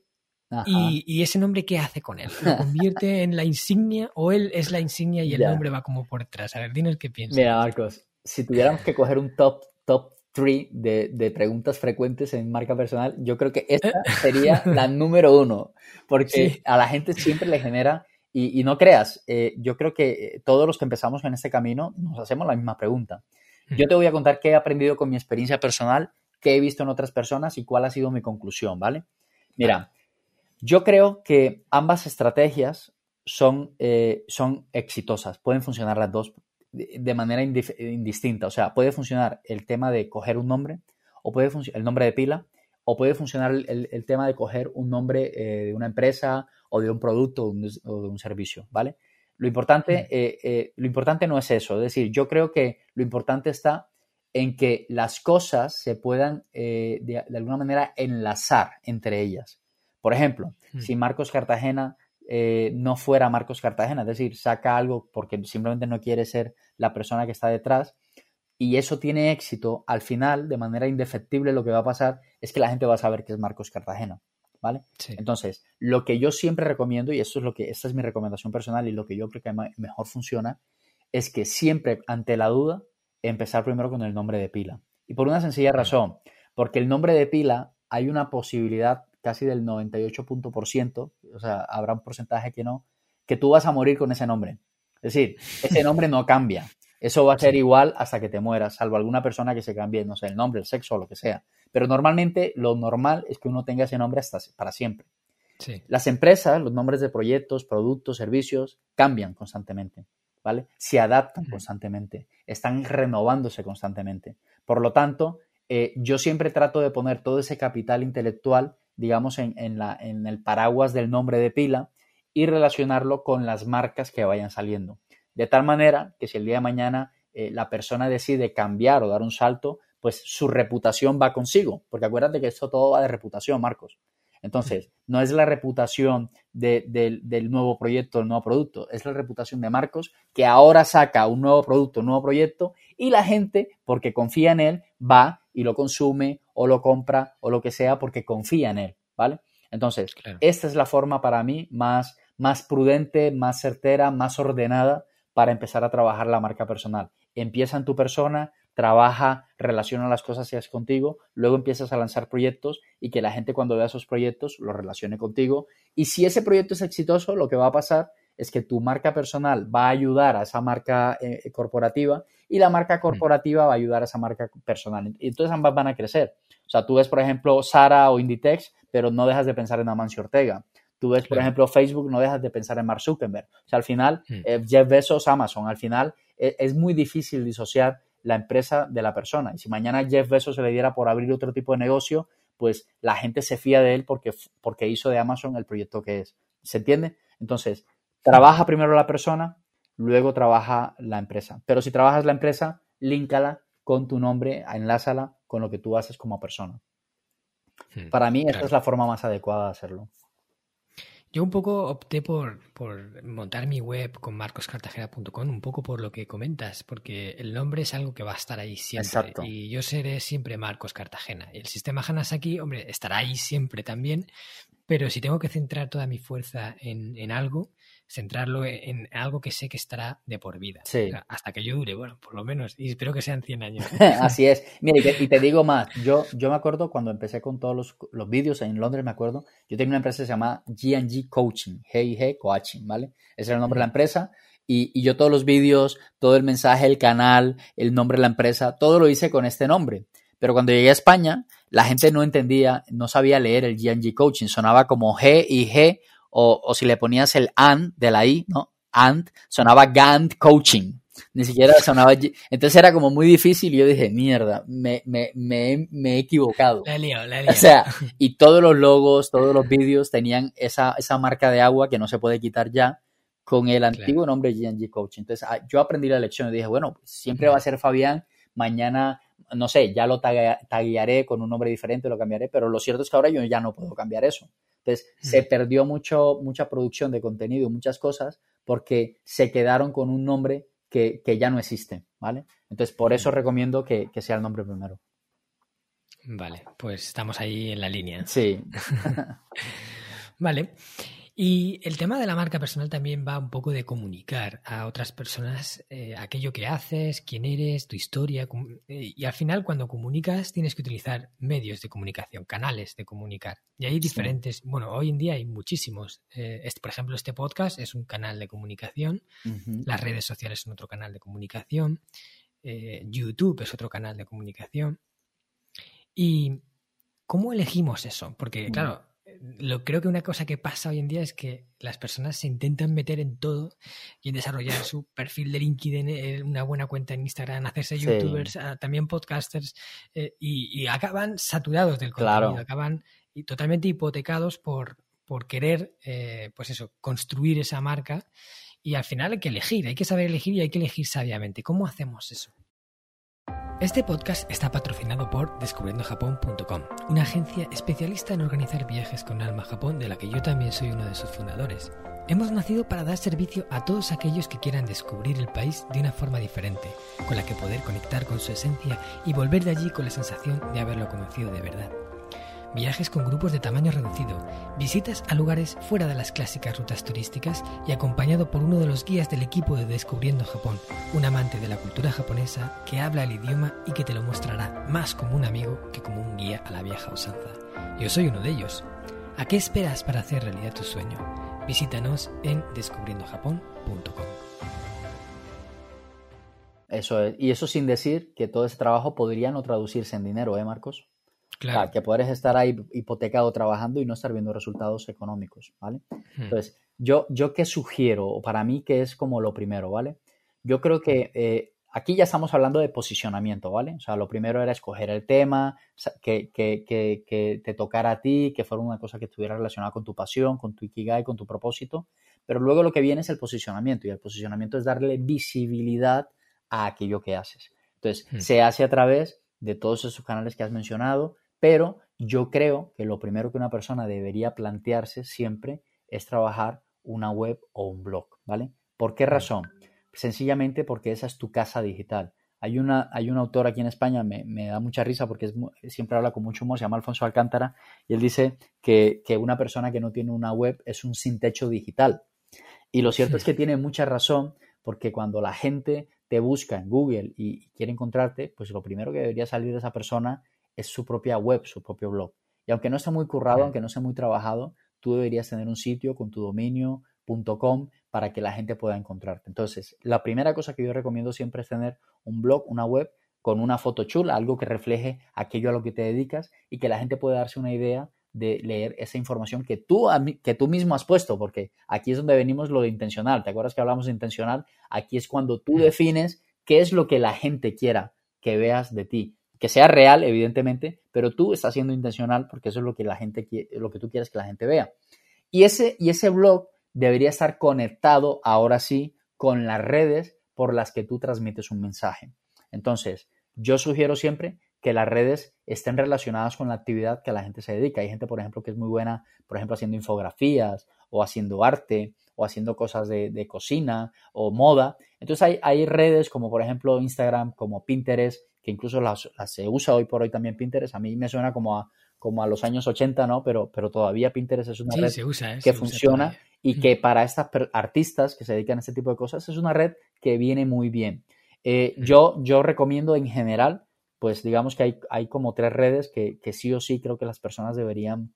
S1: y, ese nombre, ¿qué hace con él? ¿Lo convierte en la insignia o él es la insignia y el nombre va como por detrás? A ver, dinos qué piensas.
S2: Mira, Marcos, si tuviéramos que coger un top, top de, preguntas frecuentes en marca personal, yo creo que esta sería (laughs) la número uno, porque a la gente siempre le genera, y, no creas, eh, yo creo que eh, todos los que empezamos en este camino nos hacemos la misma pregunta. Yo te voy a contar qué he aprendido con mi experiencia personal, qué he visto en otras personas y cuál ha sido mi conclusión, ¿vale? Mira, yo creo que ambas estrategias son, eh, son exitosas, pueden funcionar las dos de manera indistinta. O sea, puede funcionar el tema de coger un nombre, o puede funcionar el nombre de pila, o puede funcionar el, tema de coger un nombre eh, de una empresa o de un producto o de un, servicio, ¿vale? Lo importante, eh, eh, lo importante no es eso, es decir, yo creo que lo importante está en que las cosas se puedan de, alguna manera enlazar entre ellas. Por ejemplo, si Marcos Cartagena eh, no fuera Marcos Cartagena, es decir, saca algo porque simplemente no quiere ser la persona que está detrás y eso tiene éxito, al final, de manera indefectible, lo que va a pasar es que la gente va a saber que es Marcos Cartagena, ¿vale? Entonces, lo que yo siempre recomiendo, y esto es lo que, esta es mi recomendación personal y lo que yo creo que mejor funciona, es que siempre, ante la duda, empezar primero con el nombre de pila. Y por una sencilla razón, porque el nombre de pila hay una posibilidad casi del 98%, o sea, habrá un porcentaje que no, que tú vas a morir con ese nombre. Es decir, ese (laughs) nombre no cambia. Eso va a ser igual hasta que te mueras, salvo alguna persona que se cambie, no sé, el nombre, el sexo o lo que sea. Pero normalmente lo normal es que uno tenga ese nombre hasta para siempre. Las empresas, los nombres de proyectos, productos, servicios, cambian constantemente, ¿vale? Se adaptan constantemente, están renovándose constantemente. Por lo tanto, eh, yo siempre trato de poner todo ese capital intelectual digamos, en, la, en el paraguas del nombre de pila y relacionarlo con las marcas que vayan saliendo. De tal manera que si el día de mañana eh, la persona decide cambiar o dar un salto, pues su reputación va consigo, porque acuérdate que esto todo va de reputación, Marcos. Entonces, no es la reputación del nuevo proyecto, del nuevo producto, es la reputación de Marcos que ahora saca un nuevo producto, un nuevo proyecto y la gente, porque confía en él, va y lo consume o lo compra o lo que sea porque confía en él, ¿vale? Entonces, esta es la forma para mí más, más prudente, más certera, más ordenada para empezar a trabajar la marca personal. Empieza en tu persona, trabaja, relaciona las cosas que haces contigo, luego empiezas a lanzar proyectos y que la gente cuando vea esos proyectos lo relacione contigo. Y si ese proyecto es exitoso, lo que va a pasar es que tu marca personal va a ayudar a esa marca eh, corporativa y la marca corporativa va a ayudar a esa marca personal. Y entonces ambas van a crecer. O sea, tú ves, por ejemplo, Sara o Inditex, pero no dejas de pensar en Amancio Ortega. Tú ves, por ejemplo, Facebook, no dejas de pensar en Mark Zuckerberg. O sea, al final, eh, Jeff Bezos, Amazon, al final e, es muy difícil disociar la empresa de la persona. Y si mañana Jeff Bezos se le diera por abrir otro tipo de negocio, pues la gente se fía de él porque, porque hizo de Amazon el proyecto que es. ¿Se entiende? Entonces, trabaja primero la persona, luego trabaja la empresa. Pero si trabajas la empresa, líncala con tu nombre, enlázala con lo que tú haces como persona. Hmm, Para mí, esta es la forma más adecuada de hacerlo.
S1: Yo un poco opté por, por montar mi web con marcoscartagena.com, un poco por lo que comentas, porque el nombre es algo que va a estar ahí siempre. Y yo seré siempre Marcos Cartagena. Y el sistema Hanasaki, hombre, estará ahí siempre también, pero si tengo que centrar toda mi fuerza en, en algo, centrarlo en, algo que sé que estará de por vida. hasta que yo dure, bueno, por lo menos. Y espero que sean 100 años. (laughs)
S2: Así es. Mira, y te, digo más. Yo, yo me acuerdo cuando empecé con todos los, los vídeos en Londres, me acuerdo, yo tenía una empresa que se llama G&G Coaching, G&G Coaching, ¿vale? Ese era el nombre de la empresa. Y, y, yo todos los vídeos, todo el mensaje, el canal, el nombre de la empresa, todo lo hice con este nombre. Pero cuando llegué a España, la gente no entendía, no sabía leer el G&G Coaching. Sonaba como G y G o, si le ponías el and de la I, ¿no? And, sonaba Gant Coaching. Ni siquiera sonaba. Entonces era como muy difícil y yo dije, mierda, me, me, me, me he equivocado.
S1: La lío, la lío.
S2: O sea, y todos los logos, todos los vídeos tenían esa, esa marca de agua que no se puede quitar ya con el antiguo nombre GNG Coaching. Entonces ah, yo aprendí la lección y dije, bueno, siempre va a ser Fabián, mañana, no sé, ya lo taguearé con un nombre diferente, lo cambiaré, pero lo cierto es que ahora yo ya no puedo cambiar eso. Entonces, se perdió mucho, mucha producción de contenido, muchas cosas, porque se quedaron con un nombre que, ya no existe, ¿vale? Entonces, por eso recomiendo que, que sea el nombre primero.
S1: Vale, pues estamos ahí en la línea.
S2: Sí. (laughs)
S1: vale. Y el tema de la marca personal también va un poco de comunicar a otras personas eh, aquello que haces, quién eres, tu historia. Eh, y al final, cuando comunicas, tienes que utilizar medios de comunicación, canales de comunicar. Y hay diferentes, bueno, hoy en día hay muchísimos. Eh, este, por ejemplo, este podcast es un canal de comunicación, las redes sociales son otro canal de comunicación, YouTube es otro canal de comunicación. ¿Y cómo elegimos eso? Porque, mm. claro, lo, creo que una cosa que pasa hoy en día es que las personas se intentan meter en todo y en desarrollar su (laughs) perfil de LinkedIn, eh, una buena cuenta en Instagram, hacerse youtubers, ah, también podcasters, eh, y, acaban saturados del contenido, acaban totalmente hipotecados por, por querer, eh, pues eso, construir esa marca. Y al final hay que elegir, hay que saber elegir y hay que elegir sabiamente. ¿Cómo hacemos eso? Este podcast está patrocinado por descubriendojapón.com, una agencia especialista en organizar viajes con alma a Japón de la que yo también soy uno de sus fundadores. Hemos nacido para dar servicio a todos aquellos que quieran descubrir el país de una forma diferente, con la que poder conectar con su esencia y volver de allí con la sensación de haberlo conocido de verdad viajes con grupos de tamaño reducido, visitas a lugares fuera de las clásicas rutas turísticas y acompañado por uno de los guías del equipo de Descubriendo Japón, un amante de la cultura japonesa que habla el idioma y que te lo mostrará más como un amigo que como un guía a la vieja usanza. Yo soy uno de ellos. ¿A qué esperas para hacer realidad tu sueño? Visítanos en descubriendojapón.com.
S2: Eso es. Y eso sin decir que todo ese trabajo podría no traducirse en dinero, ¿eh, Marcos? Claro. que puedes estar ahí hipotecado trabajando y no estar viendo resultados económicos, ¿vale? Entonces, yo, yo qué sugiero, o para mí que es como lo primero, ¿vale? Yo creo que eh, aquí ya estamos hablando de posicionamiento, ¿vale? O sea, lo primero era escoger el tema, que, que, que, que te tocara a ti, que fuera una cosa que estuviera relacionada con tu pasión, con tu ikigai, con tu propósito, pero luego lo que viene es el posicionamiento y el posicionamiento es darle visibilidad a aquello que haces. Entonces, se hace a través de todos esos canales que has mencionado, pero yo creo que lo primero que una persona debería plantearse siempre es trabajar una web o un blog, ¿vale? ¿Por qué razón? Sencillamente porque esa es tu casa digital. Hay una, hay un autor aquí en España, me, da mucha risa porque siempre habla con mucho humor, se llama Alfonso Alcántara, y él dice que, que una persona que no tiene una web es un sin techo digital. Y lo cierto es que (laughs) tiene mucha razón porque cuando la gente te busca en Google y quiere encontrarte, pues lo primero que debería salir de esa persona es su propia web, su propio blog. Y aunque no esté muy currado, aunque no sea muy trabajado, tú deberías tener un sitio con tu dominio.com para que la gente pueda encontrarte. Entonces, la primera cosa que yo recomiendo siempre es tener un blog, una web con una foto chula, algo que refleje aquello a lo que te dedicas y que la gente pueda darse una idea de leer esa información que tú, que tú mismo has puesto, porque aquí es donde venimos lo de intencional. ¿Te acuerdas que hablamos de intencional? Aquí es cuando tú defines qué es lo que la gente quiera que veas de ti. Que sea real, evidentemente, pero tú estás siendo intencional porque eso es lo que la gente lo que tú quieres que la gente vea. Y ese, y ese blog debería estar conectado ahora sí con las redes por las que tú transmites un mensaje. Entonces, yo sugiero siempre que las redes estén relacionadas con la actividad que la gente se dedica. Hay gente, por ejemplo, que es muy buena, por ejemplo, haciendo infografías o haciendo arte o haciendo cosas de, cocina o moda. Entonces hay, hay, redes como, por ejemplo, Instagram, como Pinterest, que incluso las, se usa hoy por hoy también Pinterest. A mí me suena como a, como a los años 80, ¿no? Pero, pero todavía Pinterest es una red
S1: ¿eh?
S2: que funciona y que para estas artistas que se dedican a este tipo de cosas es una red que viene muy bien. Eh, yo, yo recomiendo en general pues digamos que hay, hay como tres redes que, sí o sí creo que las personas deberían,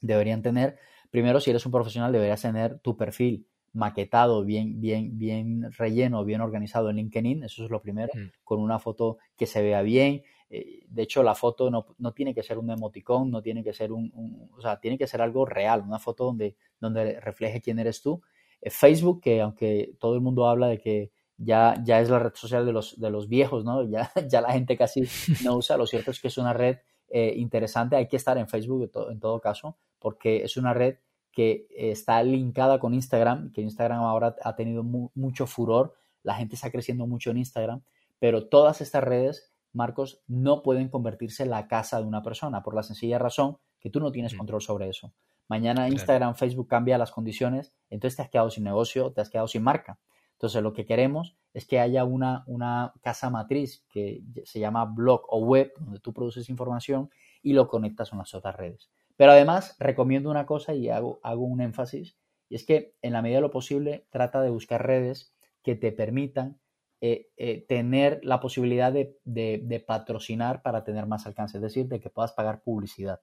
S2: deberían tener. Primero, si eres un profesional, deberías tener tu perfil maquetado, bien, bien, bien relleno, bien organizado en LinkedIn, eso es lo primero, mm. con una foto que se vea bien. Eh, de hecho, la foto no, tiene que ser un emoticón, no tiene que ser un, o sea, tiene que ser algo real, una foto donde, donde refleje quién eres tú. Eh, Facebook, que aunque todo el mundo habla de que ya, ya es la red social de los, de los viejos, ¿no? Ya, (laughs) ya la gente casi no (laughs) usa. Lo cierto es que es una red eh, interesante. Hay que estar en Facebook en todo, caso, porque es una red que está linkada con Instagram, que Instagram ahora ha tenido mucho furor. La gente está creciendo mucho en Instagram, pero todas estas redes, Marcos, no pueden convertirse en la casa de una persona por la sencilla razón que tú no tienes control sobre eso. Mañana Instagram, Facebook cambia las condiciones, entonces te has quedado sin negocio, te has quedado sin marca. Entonces, lo que queremos es que haya una, una casa matriz que se llama blog o web, donde tú produces información y lo conectas con las otras redes. Pero además, recomiendo una cosa y hago, hago un énfasis, y es que en la medida de lo posible trata de buscar redes que te permitan eh, eh, tener la posibilidad de, patrocinar para tener más alcance, es decir, de que puedas pagar publicidad,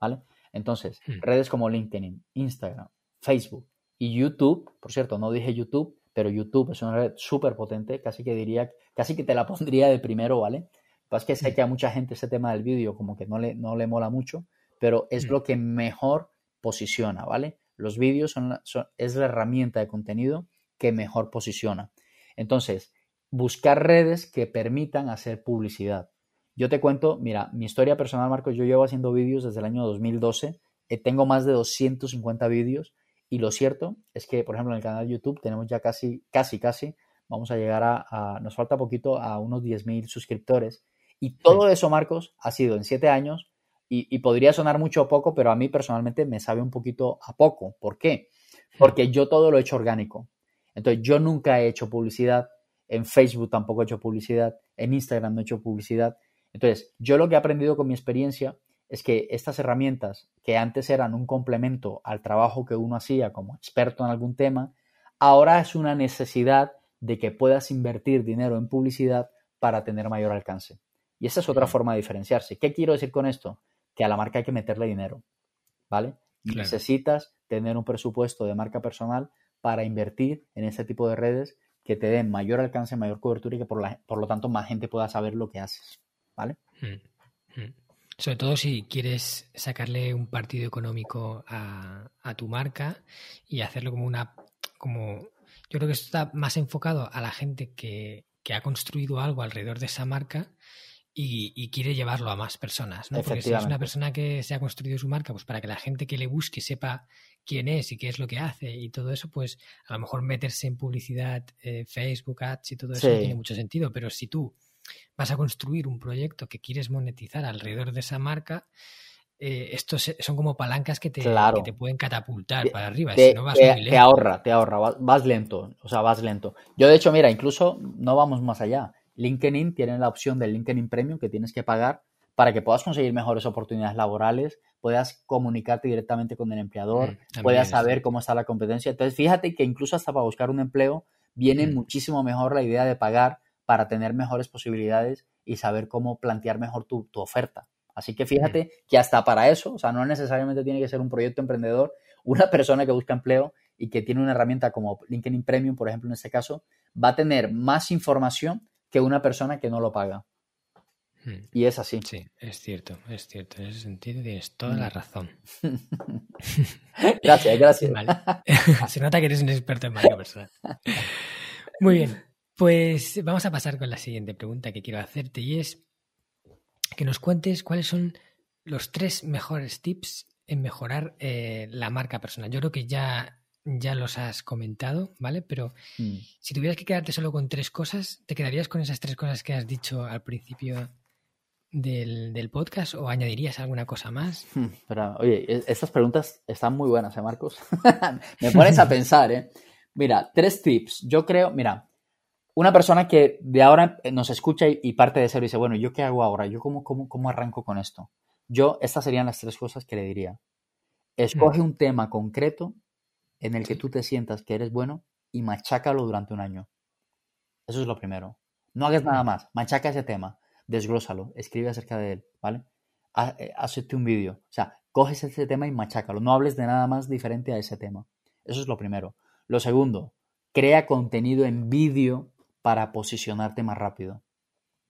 S2: ¿vale? Entonces, hmm. redes como LinkedIn, Instagram, Facebook y YouTube, por cierto, no dije YouTube, pero YouTube es una red súper potente, casi que diría, casi que te la pondría de primero, ¿vale? Pues que sé que a mucha gente ese tema del vídeo como que no le, no le mola mucho, pero es lo que mejor posiciona, ¿vale? Los vídeos son, es la herramienta de contenido que mejor posiciona. Entonces, buscar redes que permitan hacer publicidad. Yo te cuento, mira, mi historia personal, Marcos, yo llevo haciendo vídeos desde el año 2012, eh, tengo más de 250 vídeos y lo cierto es que, por ejemplo, en el canal de YouTube tenemos ya casi, casi, casi, vamos a llegar a, nos falta poquito, a unos 10.000 suscriptores. Y todo eso, Marcos, ha sido en siete años y, podría sonar mucho o poco, pero a mí personalmente me sabe un poquito a poco. ¿Por qué? Porque yo todo lo he hecho orgánico. Entonces, yo nunca he hecho publicidad. En Facebook tampoco he hecho publicidad. En Instagram no he hecho publicidad. Entonces, yo lo que he aprendido con mi experiencia es que estas herramientas que antes eran un complemento al trabajo que uno hacía como experto en algún tema, ahora es una necesidad de que puedas invertir dinero en publicidad para tener mayor alcance. Y esa es otra forma de diferenciarse. ¿Qué quiero decir con esto? Que a la marca hay que meterle dinero, ¿vale? Necesitas tener un presupuesto de marca personal para invertir en ese tipo de redes que te den mayor alcance, mayor cobertura y que por, por lo tanto más gente pueda saber lo que haces, ¿vale?
S1: Mm, mm. Sobre todo si quieres sacarle un partido económico a, tu marca y hacerlo como una. como. Yo creo que esto está más enfocado a la gente que, ha construido algo alrededor de esa marca y, quiere llevarlo a más personas, ¿no? Porque si es una persona que se ha construido su marca, pues para que la gente que le busque sepa quién es y qué es lo que hace y todo eso, pues a lo mejor meterse en publicidad, eh, Facebook Ads y todo eso no tiene mucho sentido. Pero si tú vas a construir un proyecto que quieres monetizar alrededor de esa marca, eh, estos son como palancas que te, te pueden catapultar para arriba.
S2: Te, te, ahorra, te ahorra, vas, lento, o sea, vas lento. Yo, de hecho, mira, incluso no vamos más allá. LinkedIn tiene la opción del LinkedIn Premium que tienes que pagar para que puedas conseguir mejores oportunidades laborales, puedas comunicarte directamente con el empleador, mm, puedas saber cómo está la competencia. Entonces, fíjate que incluso hasta para buscar un empleo viene mm. muchísimo mejor la idea de pagar para tener mejores posibilidades y saber cómo plantear mejor tu, oferta. Así que fíjate que hasta para eso, o sea, no necesariamente tiene que ser un proyecto emprendedor, (laughs) una persona que busca empleo y que tiene una herramienta como LinkedIn Premium, por ejemplo, en este caso, va a tener más información que una persona que no lo paga. Hmm. Y es así.
S1: Sí, es cierto, es cierto. En ese sentido tienes toda la hmm. razón. (laughs)
S2: gracias, gracias. (laughs)
S1: Se nota que eres un experto en marca personal. Muy bien, pues vamos a pasar con la siguiente pregunta que quiero hacerte y es que nos cuentes cuáles son los tres mejores tips en mejorar eh, la marca personal. Yo creo que ya ya los has comentado, ¿vale? Pero hmm. si tuvieras que quedarte solo con tres cosas, ¿te quedarías con esas tres cosas que has dicho al principio del, podcast o añadirías alguna cosa más? (laughs)
S2: Hmm, pero, oye, e, estas preguntas están muy buenas, ¿eh, Marcos? (laughs) Me pones a pensar, ¿eh? Mira, tres tips. Yo creo, mira, una persona que de ahora nos escucha y, parte de cero y dice, bueno, ¿yo qué hago ahora? ¿Yo cómo, cómo, cómo arranco con esto? Yo, estas serían las tres cosas que le diría. Escoge hmm. un tema concreto en el que tú te sientas que eres bueno y machácalo durante un año. Eso es lo primero. No hagas nada más, machaca ese tema, desglósalo, escribe acerca de él, ¿vale? Eh, hazte un vídeo, o sea, coges ese tema y machácalo, no hables de nada más diferente a ese tema. Eso es lo primero. Lo segundo, crea contenido en vídeo para posicionarte más rápido,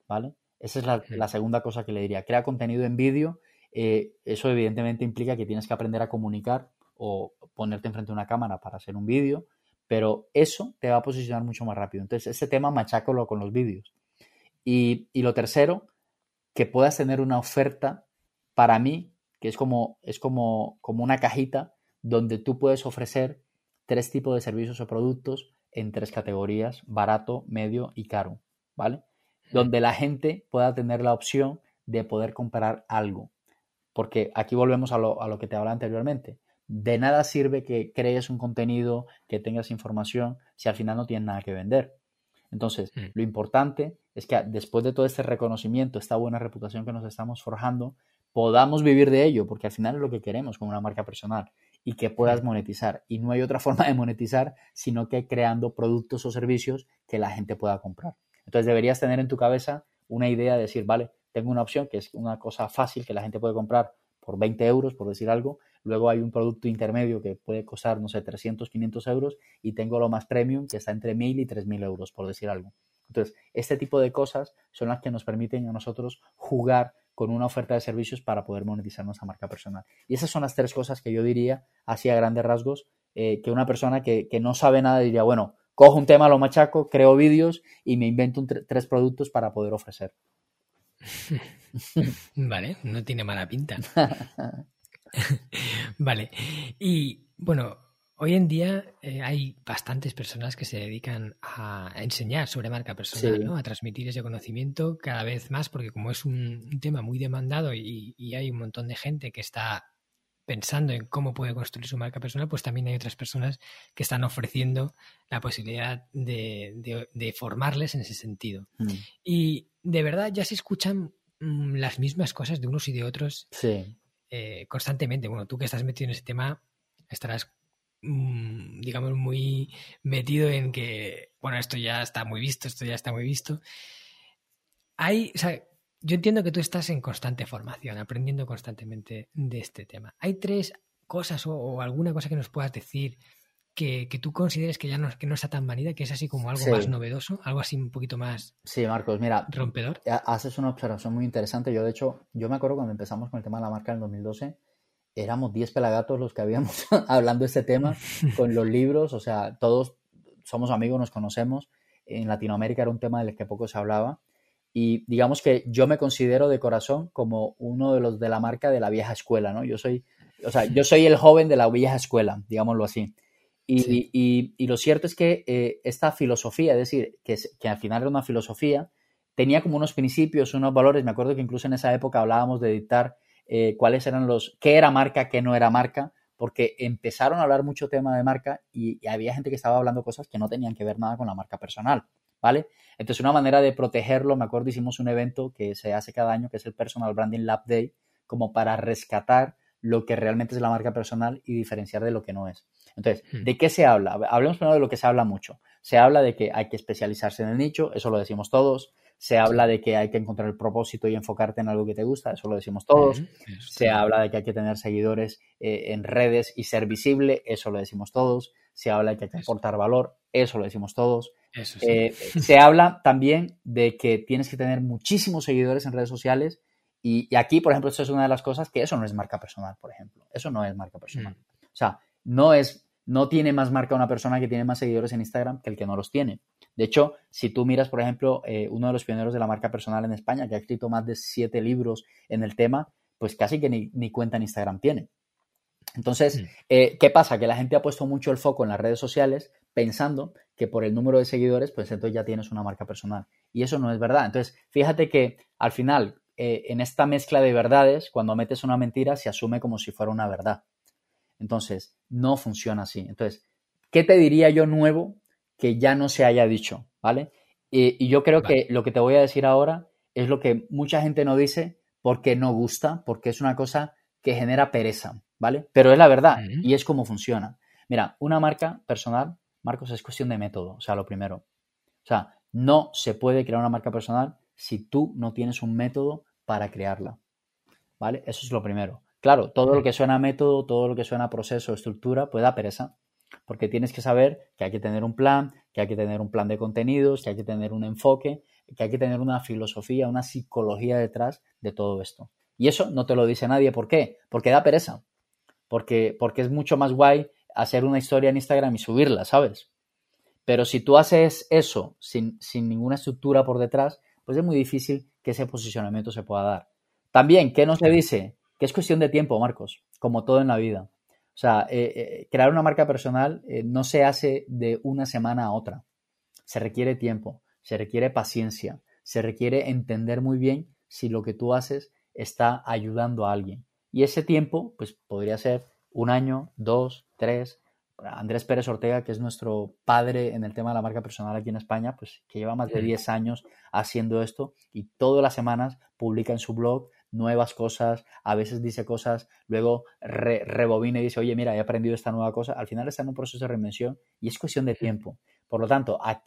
S2: ¿vale? Esa es la, segunda cosa que le diría. Crea contenido en vídeo. Eh, eso evidentemente implica que tienes que aprender a comunicar o ponerte enfrente de una cámara para hacer un vídeo, pero eso te va a posicionar mucho más rápido. Entonces, ese tema machácalo con los vídeos. Y, lo tercero, que puedas tener una oferta para mí, que es como, es como, como una cajita donde tú puedes ofrecer tres tipos de servicios o productos en tres categorías, barato, medio y caro, ¿vale? Donde la gente pueda tener la opción de poder comprar algo. Porque aquí volvemos a lo, a lo que te hablaba anteriormente de nada sirve que crees un contenido, que tengas información, si al final no tienes nada que vender. Entonces, mm. lo importante es que después de todo este reconocimiento, esta buena reputación que nos estamos forjando, podamos vivir de ello, porque al final es lo que queremos con una marca personal y que puedas monetizar. Y no hay otra (laughs) forma de monetizar sino que creando productos o servicios que la gente pueda comprar. Entonces, deberías tener en tu cabeza una idea de decir, vale, tengo una opción que es una cosa fácil que la gente puede comprar por 20 euros, por decir algo, Luego hay un producto intermedio que puede costar, no sé, 300, 500 euros y tengo lo más premium que está entre 1.000 y 3.000 euros, por decir algo. Entonces, este tipo de cosas son las que nos permiten a nosotros jugar con una oferta de servicios para poder monetizar nuestra marca personal. Y esas son las tres cosas que yo diría, así a grandes rasgos, eh, que una persona que, no sabe nada diría, bueno, cojo un tema, lo machaco, creo vídeos y me invento tres productos para poder ofrecer. (laughs)
S1: Vale, no tiene mala pinta. (laughs) (laughs) vale. Y bueno, hoy en día eh, hay bastantes personas que se dedican a, enseñar sobre marca personal, ¿no? A transmitir ese conocimiento cada vez más, porque como es un, tema muy demandado y, hay un montón de gente que está pensando en cómo puede construir su marca personal, pues también hay otras personas que están ofreciendo la posibilidad de, formarles en ese sentido. Mm. Y de verdad ya se escuchan mm, las mismas cosas de unos y de otros.
S2: Sí.
S1: Eh, constantemente. Bueno, tú que estás metido en ese tema, estarás, mm, digamos, muy metido en que, bueno, esto ya está muy visto, esto ya está muy visto. Hay, yo entiendo que tú estás en constante formación, aprendiendo constantemente de este tema. ¿Hay tres cosas o alguna cosa que nos puedas decir que, tú consideres que ya no, que no está tan vanida, que es así como algo más novedoso, algo así un poquito más
S2: sí, Marcos, mira,
S1: rompedor.
S2: Haces una observación muy interesante. Yo, de hecho, yo me acuerdo cuando empezamos con el tema de la marca en 2012, éramos 10 pelagatos los que habíamos (laughs) hablando de este tema con los libros, o sea, todos somos amigos, nos conocemos. En Latinoamérica era un tema del que poco se hablaba. Y digamos que yo me considero de corazón como uno de los de la marca de la vieja escuela, ¿no? Yo soy, o sea, yo soy el joven de la vieja escuela, digámoslo así. Y, lo cierto es que eh, esta filosofía, es decir, que, que, al final era una filosofía, tenía como unos principios, unos valores. Me acuerdo que incluso en esa época hablábamos de dictar eh, cuáles eran los, qué era marca, qué no era marca, porque empezaron a hablar mucho tema de marca y, había gente que estaba hablando cosas que no tenían que ver nada con la marca personal, ¿vale? Entonces, una manera de protegerlo, me acuerdo, hicimos un evento que se hace cada año, que es el Personal Branding Lab Day, como para rescatar lo que realmente es la marca personal y diferenciar de lo que no es. Entonces,
S1: Hmm.
S2: ¿de qué se habla? Hablemos primero de lo que se habla mucho. Se habla de que hay que especializarse en el nicho, eso lo decimos todos. Se habla de que hay que encontrar el propósito y enfocarte en algo que te gusta, eso lo decimos todos. Se habla de que hay que tener seguidores eh, en redes y ser visible, eso lo decimos todos. Se habla de que hay que
S1: Eso.
S2: aportar valor, eso lo decimos todos.
S1: bien. Eso sí.
S2: Eh, (laughs) se habla también de que tienes que tener muchísimos seguidores en redes sociales y, y aquí, por ejemplo, esto es una de las cosas que eso no es marca personal, por ejemplo. Eso no es marca personal.
S1: Mm.
S2: O sea, no es, no tiene más marca una persona que tiene más seguidores en Instagram que el que no los tiene. De hecho, si tú miras, por ejemplo, eh, uno de los pioneros de la marca personal en España, que ha escrito más de siete libros en el tema, pues casi que ni, ni cuenta en Instagram tiene. Entonces,
S1: Mm.
S2: eh, ¿qué pasa? Que la gente ha puesto mucho el foco en las redes sociales pensando que por el número de seguidores, pues entonces ya tienes una marca personal. Y eso no es verdad. Entonces, fíjate que al final, eh, en esta mezcla de verdades, cuando metes una mentira, se asume como si fuera una verdad. Entonces, no funciona así. Entonces, ¿qué te diría yo nuevo que ya no se haya dicho? ¿Vale? Y, y yo creo
S1: Vale.
S2: que lo que te voy a decir ahora es lo que mucha gente no dice porque no gusta, porque es una cosa que genera pereza, ¿vale? Pero es la verdad y es como funciona. Mira, una marca personal, Marcos, es cuestión de método, o sea, lo primero. O sea, no se puede crear una marca personal si tú no tienes un método para crearla, ¿vale? Eso es lo primero. Claro, todo lo que suena a método, todo lo que suena a proceso, estructura, pues da pereza, porque tienes que saber que hay que tener un plan, que hay que tener un plan de contenidos, que hay que tener un enfoque, que hay que tener una filosofía, una psicología detrás de todo esto. Y eso no te lo dice nadie. ¿Por qué? Porque da pereza. Porque, porque es mucho más guay hacer una historia en Instagram y subirla, ¿sabes? Pero si tú haces eso sin, sin ninguna estructura por detrás, pues es muy difícil que ese posicionamiento se pueda dar. También, ¿qué no se dice? Que es cuestión de tiempo, Marcos, como todo en la vida. O sea, eh, eh, crear una marca personal eh, no se hace de una semana a otra. Se requiere tiempo, se requiere paciencia, se requiere entender muy bien si lo que tú haces está ayudando a alguien. Y ese tiempo, pues podría ser un año, dos, tres. Andrés Pérez Ortega, que es nuestro padre en el tema de la marca personal aquí en España, pues que lleva más de
S1: Mm.
S2: 10 años haciendo esto y todas las semanas publica en su blog nuevas cosas, a veces dice cosas, luego re- rebobina y dice, oye, mira, he aprendido esta nueva cosa. Al final está en un proceso de reinvención y es cuestión de tiempo. Por lo tanto, a-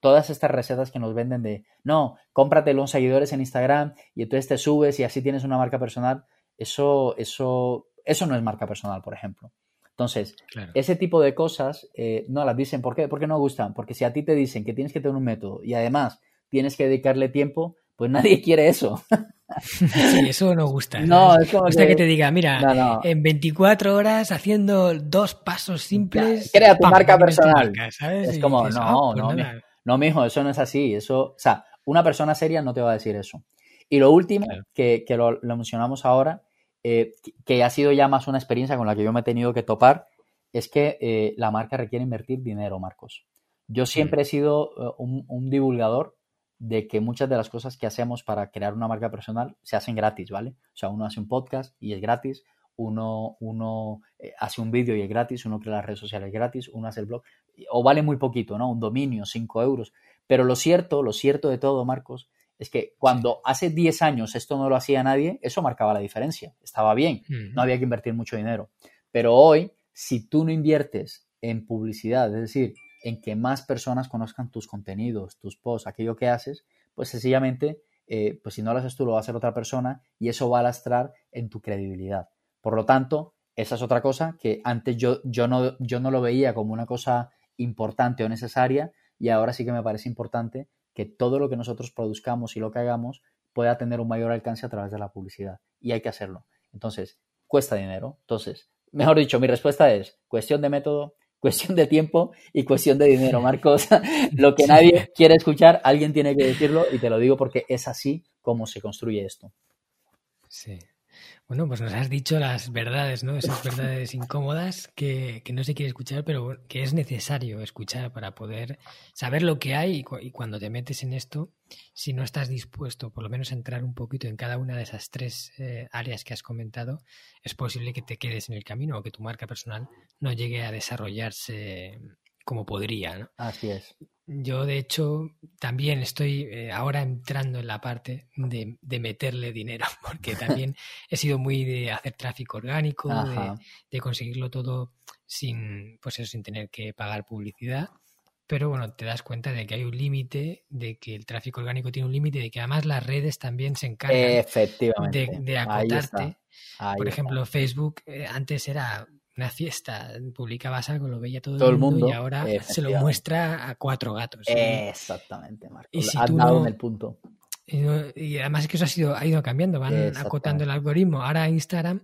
S2: todas estas recetas que nos venden de, no, cómprate los seguidores en Instagram y entonces te subes y así tienes una marca personal, eso, eso, eso no es marca personal, por ejemplo. Entonces,
S1: Claro.
S2: ese tipo de cosas eh, no las dicen. ¿Por qué? Porque no gustan. Porque si a ti te dicen que tienes que tener un método y además tienes que dedicarle tiempo, pues nadie (laughs) quiere eso. (laughs)
S1: Sí, eso no gusta.
S2: No, es como
S1: Gusta
S2: que-
S1: que te diga, mira,
S2: No, no.
S1: en 24 horas haciendo dos pasos simples.
S2: Crea tu
S1: ¡pam!
S2: marca
S1: tu
S2: personal.
S1: marca, ¿sabes?
S2: Es
S1: Y
S2: como,
S1: dices,
S2: no,
S1: ah, pues
S2: no,
S1: nada.
S2: No, mijo, eso no es así. Eso, o sea, una persona seria no te va a decir eso. Y lo último,
S1: Claro.
S2: que, que lo, lo mencionamos ahora, eh, que- ha sido ya más una experiencia con la que yo me he tenido que topar, es que eh, la marca requiere invertir dinero, Marcos. Yo siempre he sido eh, un, un divulgador de que muchas de las cosas que hacemos para crear una marca personal se hacen gratis, ¿vale? O sea, uno hace un podcast y es gratis, uno, uno hace un vídeo y es gratis, uno crea las redes sociales gratis, uno hace el blog, o vale muy poquito, ¿no? Un dominio, 5 euros. Pero lo cierto, lo cierto de todo, Marcos, es que cuando hace 10 años esto no lo hacía nadie, eso marcaba la diferencia. Estaba bien, no había que invertir mucho dinero. Pero hoy, si tú no inviertes en publicidad, es decir, en que más personas conozcan tus contenidos, tus posts, aquello que haces, pues sencillamente, eh, pues si no lo haces tú, lo va a hacer otra persona y eso va a lastrar en tu credibilidad. Por lo tanto, esa es otra cosa que antes yo, yo, no, yo no lo veía como una cosa importante o necesaria y ahora sí que me parece importante que todo lo que nosotros produzcamos y lo que hagamos pueda tener un mayor alcance a través de la publicidad y hay que hacerlo. Entonces, cuesta dinero. Entonces, mejor dicho, mi respuesta es cuestión de método, (laughs) cuestión de tiempo y cuestión de dinero, Marcos. (laughs) lo que nadie quiere escuchar, alguien tiene que decirlo y te lo digo porque es así como se construye esto.
S1: Sí. Bueno, pues nos has dicho las verdades, ¿no? Esas verdades incómodas que, que no se quiere escuchar, pero que es necesario escuchar para poder saber lo que hay y, cu- y cuando te metes en esto, si no estás dispuesto por lo menos a entrar un poquito en cada una de esas tres eh, áreas que has comentado, es posible que te quedes en el camino o que tu marca personal no llegue a desarrollarse como podría, ¿no?
S2: Así es.
S1: Yo, de hecho, también estoy eh, ahora entrando en la parte de, meterle dinero, (laughs) porque también he sido muy de hacer tráfico orgánico, de, conseguirlo todo sin, pues eso, sin tener que pagar publicidad. Pero bueno, te das cuenta de que hay un límite, de que el tráfico orgánico tiene un límite, de que además las redes también se encargan de, acotarte. Por ejemplo, Facebook eh, antes era una fiesta, publicabas algo, lo veía todo, el, mundo, y ahora se lo muestra a cuatro gatos.
S2: Exactamente, Marco. Y si dado en el punto.
S1: Y, además es que eso ha, sido, ha ido cambiando, van acotando el algoritmo. Ahora Instagram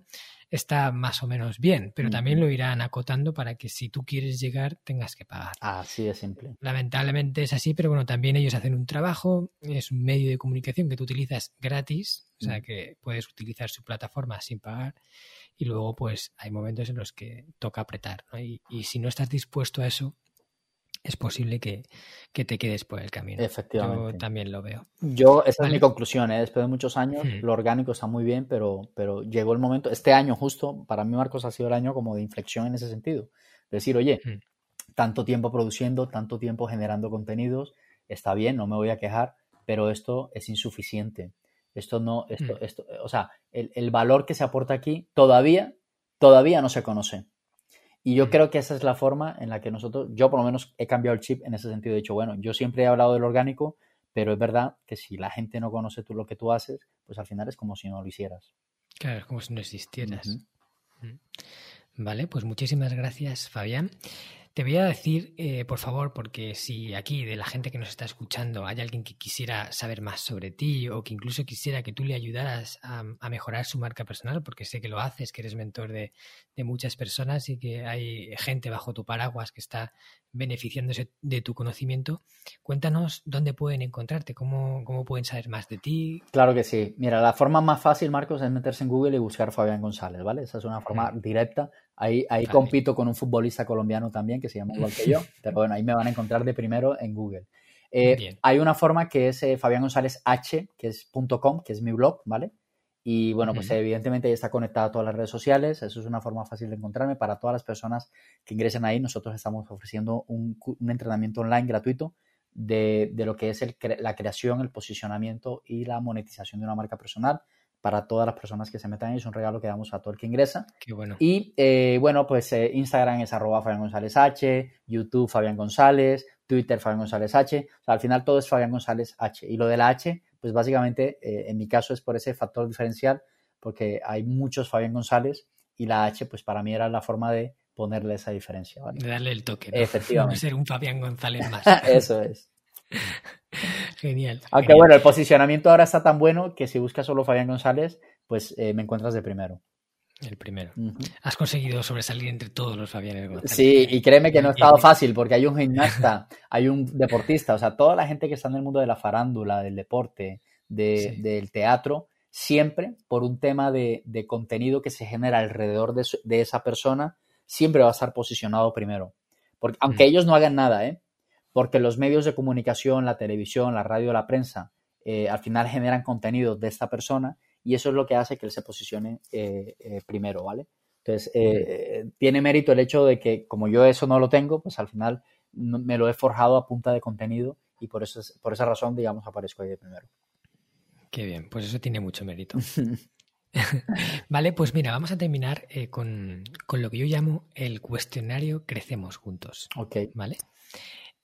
S1: está más o menos bien, pero también lo irán acotando para que si tú quieres llegar tengas que pagar.
S2: Así de simple.
S1: Lamentablemente es así, pero bueno, también ellos hacen un trabajo, es un medio de comunicación que tú utilizas gratis, o sea que puedes utilizar su plataforma sin pagar y luego pues hay momentos en los que toca apretar y, si no estás dispuesto a eso es posible que, te quedes por el camino.
S2: Efectivamente.
S1: Yo también lo veo.
S2: Yo, esa es mi conclusión, ¿eh? después de muchos años, lo orgánico está muy bien, pero, pero llegó el momento, este año justo, para mí Marcos ha sido el año como de inflexión en ese sentido. decir, oye, tanto tiempo produciendo, tanto tiempo generando contenidos, está bien, no me voy a quejar, pero esto es insuficiente. Esto no, esto, mm. esto, o sea, el, valor que se aporta aquí todavía, todavía no se conoce. Y yo mm. creo que esa es la forma en la que nosotros, yo por lo menos he cambiado el chip en ese sentido. He dicho, bueno, yo siempre he hablado del orgánico, pero es verdad que si la gente no conoce tú lo que tú haces, pues al final es como si no lo hicieras.
S1: Claro, es como si no existieras. Mm. Vale, pues muchísimas gracias, Fabián. Te voy a decir, eh, por favor, porque si aquí de la gente que nos está escuchando hay alguien que quisiera saber más sobre ti o que incluso quisiera que tú le ayudaras a, mejorar su marca personal, porque sé que lo haces, que eres mentor de, muchas personas y que hay gente bajo tu paraguas que está beneficiándose de tu conocimiento, cuéntanos dónde pueden encontrarte, cómo, cómo pueden saber más de ti.
S2: Claro que sí. Mira, la forma más fácil, Marcos, es meterse en Google y buscar Fabián González, ¿vale? Esa es una forma directa Ahí, ahí compito con un futbolista colombiano también que se llama igual que yo, (laughs) pero bueno, ahí me van a encontrar de primero en Google. Eh, hay una forma que es eh, Fabián González H, que es .com, que es mi blog, ¿vale? Y bueno, pues evidentemente ya está conectado a todas las redes sociales. Eso es una forma fácil de encontrarme. Para todas las personas que ingresen ahí, nosotros estamos ofreciendo un, un entrenamiento online gratuito de, de lo que es el, la creación, el posicionamiento y la monetización de una marca personal para todas las personas que se metan ahí. Es un regalo que damos a todo el que ingresa.
S1: Qué bueno.
S2: Y eh, bueno, pues eh, Instagram es arroba Fabián González H, YouTube Fabián González, Twitter Fabián González H. O sea, al final todo es Fabián González H. Y lo de la H, pues básicamente eh, en mi caso es por ese factor diferencial, porque hay muchos Fabián González y la H, pues para mí era la forma de ponerle esa diferencia.
S1: De darle el toque.
S2: Efectivamente. (laughs)
S1: ser un Fabián González más. (laughs)
S2: Eso es. (laughs)
S1: Genial.
S2: Aunque bueno, el posicionamiento ahora está tan bueno que si buscas solo Fabián González, pues eh, me encuentras de primero.
S1: El primero. Has conseguido sobresalir entre todos los Fabianes González.
S2: Sí, y créeme que no ha estado fácil porque hay un gimnasta, hay un deportista, o sea, toda la gente que está en el mundo de la farándula, del deporte, del teatro, siempre por un tema de, contenido que se genera alrededor de, esa persona, siempre va a estar posicionado primero. Porque, aunque ellos no hagan nada, ¿eh? Porque los medios de comunicación, la televisión, la radio, la prensa, eh, al final generan contenido de esta persona y eso es lo que hace que él se posicione eh, eh, primero, ¿vale? Entonces, tiene mérito el hecho de que como yo eso no lo tengo, pues al final me lo he forjado a punta de contenido y por, eso por esa razón, digamos, aparezco ahí de primero.
S1: Qué bien, pues eso tiene mucho mérito. (laughs) vale, pues mira, vamos a terminar con, con, lo que yo llamo el cuestionario Crecemos Juntos.
S2: Ok.
S1: ¿Vale?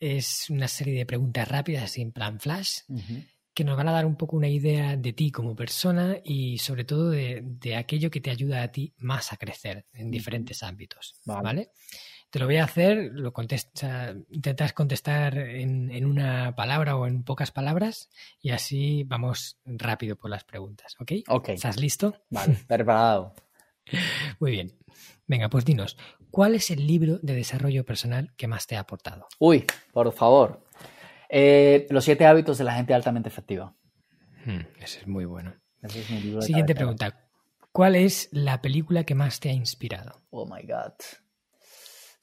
S1: Es una serie de preguntas rápidas, así en plan flash, que nos van a dar un poco una idea de ti como persona y sobre todo de, aquello que te ayuda a ti más a crecer en diferentes ámbitos. Vale. Te lo voy a hacer, lo contesta, intentas contestar en, una palabra o en pocas palabras y así vamos rápido por las preguntas, ¿ok?
S2: Ok.
S1: ¿Estás listo?
S2: Vale, preparado. (laughs)
S1: Muy bien. Venga, pues dinos, ¿cuál es el libro de desarrollo personal que más te ha aportado?
S2: Uy, por favor. Eh, los siete hábitos de la gente altamente efectiva.
S1: Hmm, ese es muy bueno. Siguiente pregunta. ¿Cuál es la película que más te ha inspirado?
S2: Oh my God.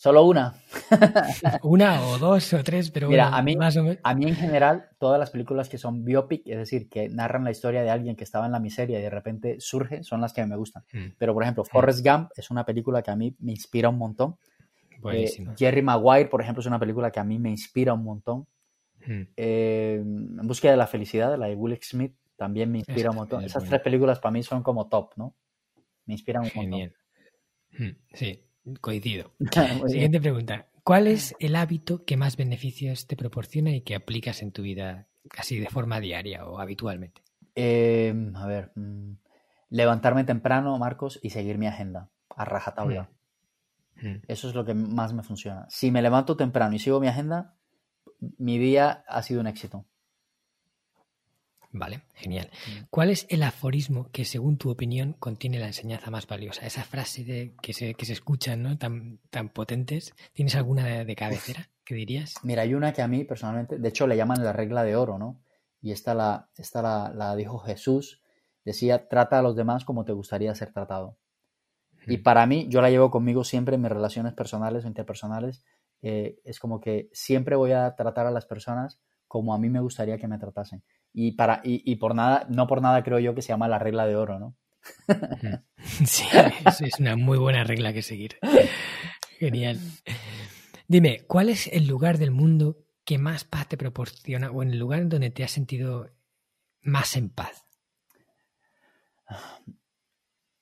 S2: Solo una. (laughs)
S1: una o dos o tres, pero
S2: Mira, a, mí, a mí en general, todas las películas que son biopic, es decir, que narran la historia de alguien que estaba en la miseria y de repente surge, son las que me gustan. Hmm. Pero, por ejemplo. Forrest Gump es una película que a mí me inspira un montón. Eh, Jerry Maguire, por ejemplo, es una película que a mí me inspira un montón.
S1: Mm.
S2: Eh, en búsqueda de la felicidad, la de Will Smith, también me inspira un montón.
S1: es
S2: Esas
S1: buena.
S2: tres películas para mí son como top, ¿no? Me inspiran un montón.
S1: Genial. Mm, Sí, coincido. (laughs)
S2: Bien.
S1: Siguiente pregunta. ¿Cuál es el hábito que más beneficios te proporciona y que aplicas en tu vida casi de forma diaria o habitualmente?
S2: Eh, a ver, mm, levantarme temprano, Marcos, y seguir mi agenda a rajatabla.
S1: Mm.
S2: Eso es lo que más me funciona. Si me levanto temprano y sigo mi agenda, mi día ha sido un éxito.
S1: Vale, genial.
S2: Mm.
S1: ¿Cuál es el aforismo que, según tu opinión, contiene la enseñanza más valiosa? Esa frase de, que, se, que se escuchan ¿no? tan, tan potentes. ¿Tienes alguna de, de cabecera que dirías?
S2: Mira, hay una que a mí personalmente, de hecho le llaman la regla de oro, ¿no? Y esta la, esta la, la dijo Jesús. Decía, trata a los demás como te gustaría ser tratado. Y para mí, yo la llevo conmigo siempre en mis relaciones personales o interpersonales. eh, es como que siempre voy a tratar a las personas como a mí me gustaría que me tratasen. Y, para, y, y por nada, no por nada creo yo que se llama la regla de oro, ¿no? (laughs)
S1: Sí, es, es una muy buena regla que seguir. Genial. Dime, ¿cuál es el lugar del mundo que más paz te proporciona o en el lugar donde te has sentido más en paz?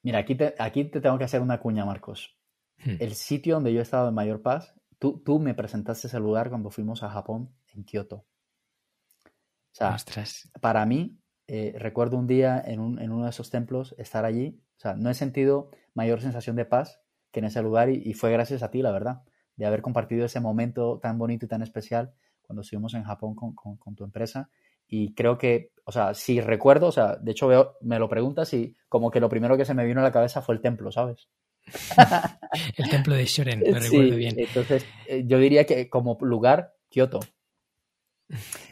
S2: Mira, aquí te, aquí te tengo que hacer una cuña, Marcos.
S1: Mm.
S2: El sitio donde yo he estado en mayor paz, tú, tú me presentaste ese lugar cuando fuimos a Japón, en Kioto. O sea,
S1: Ostras.
S2: para mí, eh, recuerdo un día en, un- en uno de esos templos estar allí. O sea, no he sentido mayor sensación de paz que en ese lugar y, y fue gracias a ti, la verdad, de haber compartido ese momento tan bonito y tan especial cuando estuvimos en Japón con, con- con tu empresa. Y creo que, o sea, si recuerdo, o sea, de hecho veo, me lo preguntas y como que lo primero que se me vino a la cabeza fue el templo, ¿sabes? (laughs)
S1: El templo de Shoren, lo
S2: Sí,
S1: recuerdo bien.
S2: entonces eh, yo diría que como lugar, Kioto.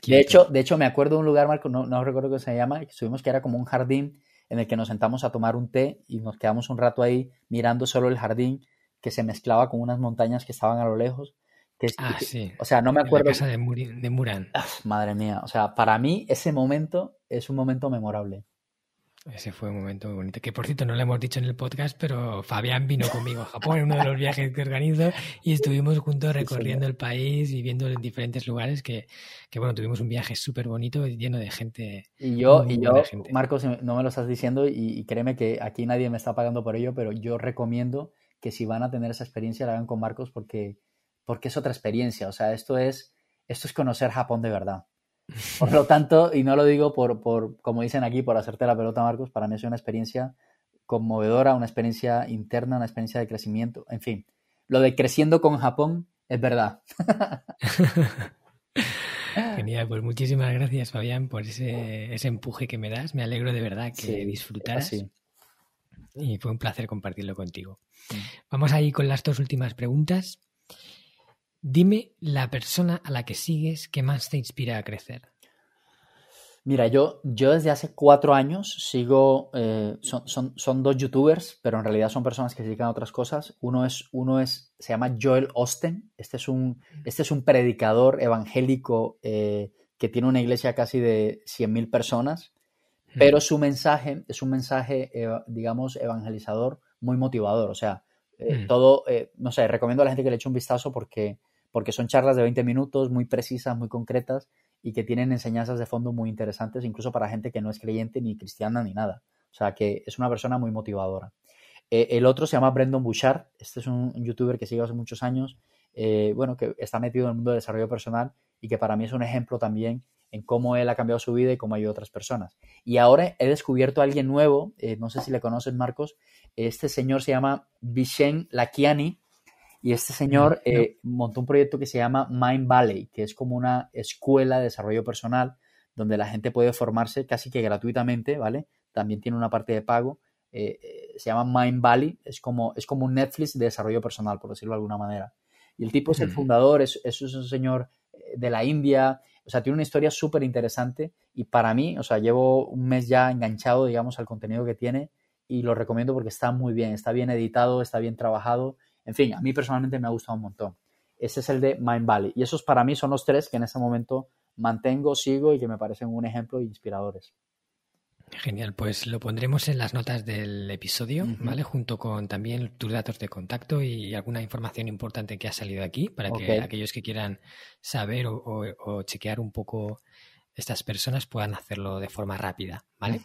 S2: De hecho, de hecho, me acuerdo de un lugar, Marco, no, no recuerdo cómo se llama, que estuvimos que era como un jardín en el que nos sentamos a tomar un té y nos quedamos un rato ahí mirando solo el jardín que se mezclaba con unas montañas que estaban a lo lejos. Que,
S1: Ah,
S2: que-
S1: sí.
S2: O sea, no me
S1: En la
S2: acuerdo.
S1: casa de, Muri- de Muran.
S2: Ah, madre mía, o sea, para mí ese momento es un momento memorable.
S1: Ese fue un momento muy bonito. Que por cierto, no lo hemos dicho en el podcast, pero Fabián vino conmigo a Japón en uno de los viajes que organizo y estuvimos juntos recorriendo el país y viendo en diferentes lugares que, que bueno, tuvimos un viaje súper bonito lleno de gente.
S2: Y yo, y yo. Marcos, no me lo estás diciendo y, y créeme que aquí nadie me está pagando por ello, pero yo recomiendo que si van a tener esa experiencia la hagan con Marcos porque, porque es otra experiencia. O sea, esto es, esto es conocer Japón de verdad. Por lo tanto, y no lo digo por, por, como dicen aquí, por hacerte la pelota, Marcos, para mí es una experiencia conmovedora, una experiencia interna, una experiencia de crecimiento. En fin, lo de creciendo con Japón es verdad. (laughs)
S1: Genial, pues muchísimas gracias Fabián por ese, ese empuje que me das. Me alegro de verdad que
S2: Sí,
S1: disfrutaras
S2: así.
S1: y fue un placer compartirlo contigo.
S2: Mm.
S1: Vamos ahí con las dos últimas preguntas. Dime la persona a la que sigues que más te inspira a crecer.
S2: Mira, yo, yo desde hace cuatro años sigo, eh, son, son, son dos youtubers, pero en realidad son personas que se dedican a otras cosas. Uno es, uno es, se llama Joel Osten. Este es un, este es un predicador evangélico eh, que tiene una iglesia casi de 100.000 personas, pero su mensaje es un mensaje, eh, digamos, evangelizador muy motivador. O sea,
S1: Mm.
S2: todo, no sé, recomiendo a la gente que le eche un vistazo porque, porque son charlas de 20 minutos, muy precisas, muy concretas y que tienen enseñanzas de fondo muy interesantes, incluso para gente que no es creyente ni cristiana ni nada. O sea, que es una persona muy motivadora. Eh, el otro se llama Brendan Bouchard. Este es un, youtuber que sigue hace muchos años, eh, bueno, que está metido en el mundo del desarrollo personal y que para mí es un ejemplo también en cómo él ha cambiado su vida y cómo ayuda a otras personas. Y ahora he descubierto a alguien nuevo, eh, no sé si le conoces, Marcos. Este señor se llama Vishen Lakiani y este señor eh, montó un proyecto que se llama Mind Valley, que es como una escuela de desarrollo personal donde la gente puede formarse casi que gratuitamente, ¿vale? También tiene una parte de pago. eh, eh, se llama Mind Valley, es como, es como un Netflix de desarrollo personal, por decirlo de alguna manera. Y el tipo es el fundador, es, es un señor eh, de la India, o sea, tiene una historia súper interesante y para mí, o sea, llevo un mes ya enganchado, digamos, al contenido que tiene y lo recomiendo porque está muy bien, está bien editado, está bien trabajado. En fin, a mí personalmente me ha gustado un montón. Ese es el de Mind Valley. Y esos para mí son los tres que en este momento mantengo, sigo y que me parecen un ejemplo e inspiradores.
S1: Genial, pues lo pondremos en las notas del episodio, ¿vale? Junto con también tus datos de contacto y alguna información importante que ha salido aquí para que aquellos que quieran saber o, chequear un poco estas personas puedan hacerlo de forma rápida, ¿vale?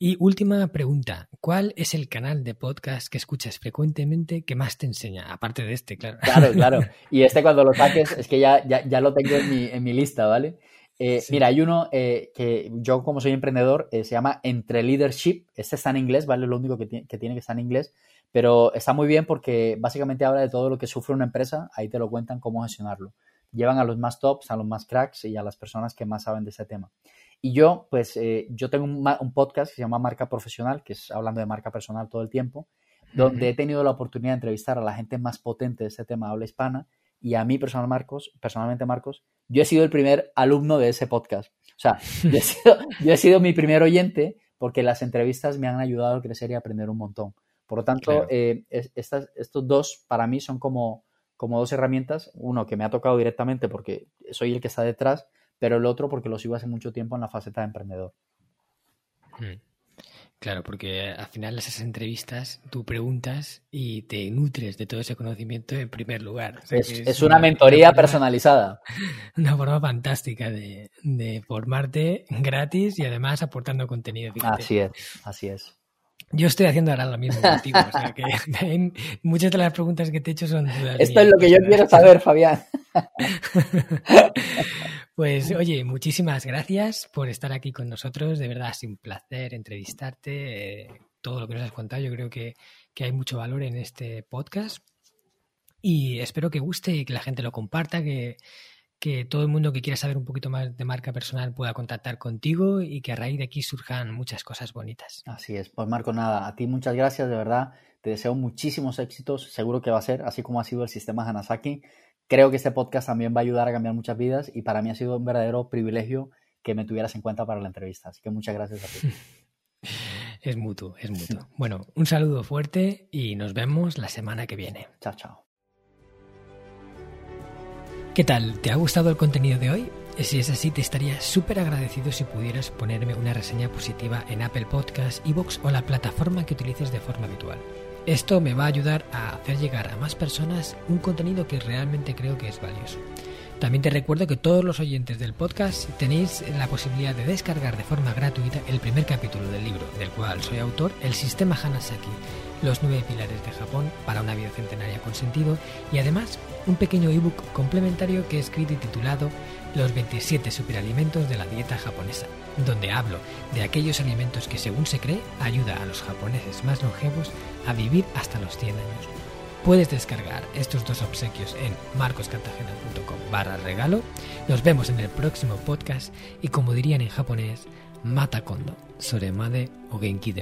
S1: Y última pregunta, ¿cuál es el canal de podcast que escuchas frecuentemente que más te enseña? Aparte de este, claro.
S2: Claro, claro. (laughs) Y este cuando lo saques es que ya, ya, lo tengo en mi, en mi lista, ¿vale? Eh, mira, hay uno eh, que yo como soy emprendedor eh, se llama Entre Leadership. Este está en inglés, ¿vale? Lo único que tiene, que tiene que estar en inglés, pero está muy bien porque básicamente habla de todo lo que sufre una empresa, ahí te lo cuentan cómo gestionarlo. Llevan a los más tops, a los más cracks y a las personas que más saben de ese tema. Y yo, pues, yo tengo un, podcast que se llama Marca Profesional, que es hablando de marca personal todo el tiempo, donde he tenido la oportunidad de entrevistar a la gente más potente de este tema de habla hispana y a mí personal Marcos, personalmente Marcos, yo he sido el primer alumno de ese podcast. O sea, yo he sido, (laughs) mi primer oyente porque las entrevistas me han ayudado a crecer y aprender un montón. Por lo tanto, eh, estas, estos dos para mí son como, como dos herramientas. Uno que me ha tocado directamente porque soy el que está detrás, pero el otro porque lo sigo hace mucho tiempo en la faceta de emprendedor.
S1: Hmm. Claro, porque al final esas entrevistas tú preguntas y te nutres de todo ese conocimiento en primer lugar.
S2: es, una, mentoría personalizada. (laughs)
S1: Una forma fantástica de, formarte gratis y además aportando contenido.
S2: Así es, así es.
S1: Yo estoy haciendo ahora lo mismo contigo, o sea que (laughs) muchas de las preguntas que te he hecho son.
S2: Esto es lo que yo quiero saber, Fabián. (laughs)
S1: Pues oye, muchísimas gracias por estar aquí con nosotros. De verdad, ha sido un placer entrevistarte. Eh, todo lo que nos has contado, yo creo que, hay mucho valor en este podcast. Y espero que guste y que la gente lo comparta, que, que todo el mundo que quiera saber un poquito más de marca personal pueda contactar contigo y que a raíz de aquí surjan muchas cosas bonitas.
S2: Así es. Pues Marco, nada, a ti muchas gracias, de verdad. Te deseo muchísimos éxitos. Seguro que va a ser, así como ha sido el sistema Hanasaki. Creo que este podcast también va a ayudar a cambiar muchas vidas y para mí ha sido un verdadero privilegio que me tuvieras en cuenta para la entrevista. Así que muchas gracias a ti. (laughs)
S1: Es mutuo, es mutuo. (laughs) Bueno, un saludo fuerte y nos vemos la semana que viene.
S2: Chao, chao.
S1: ¿Qué tal? ¿Te ha gustado el contenido de hoy? Si es así, te estaría súper agradecido si pudieras ponerme una reseña positiva en Apple Podcasts, Evox o la plataforma que utilices de forma habitual. Esto me va a ayudar a hacer llegar a más personas un contenido que realmente creo que es valioso. También te recuerdo que todos los oyentes del podcast tenéis la posibilidad de descargar de forma gratuita el primer capítulo del libro, del cual soy autor, El Sistema Hanasaki, los nueve pilares de Japón para una vida centenaria con sentido, y además un pequeño ebook complementario que he escrito y titulado Los 27 superalimentos de la dieta japonesa donde hablo de aquellos alimentos que según se cree ayuda a los japoneses más longevos a vivir hasta los 100 años. Puedes descargar estos dos obsequios en marcoscartagena.com barra regalo. Nos vemos en el próximo podcast y como dirían en japonés, mata kondo, soremade o genki.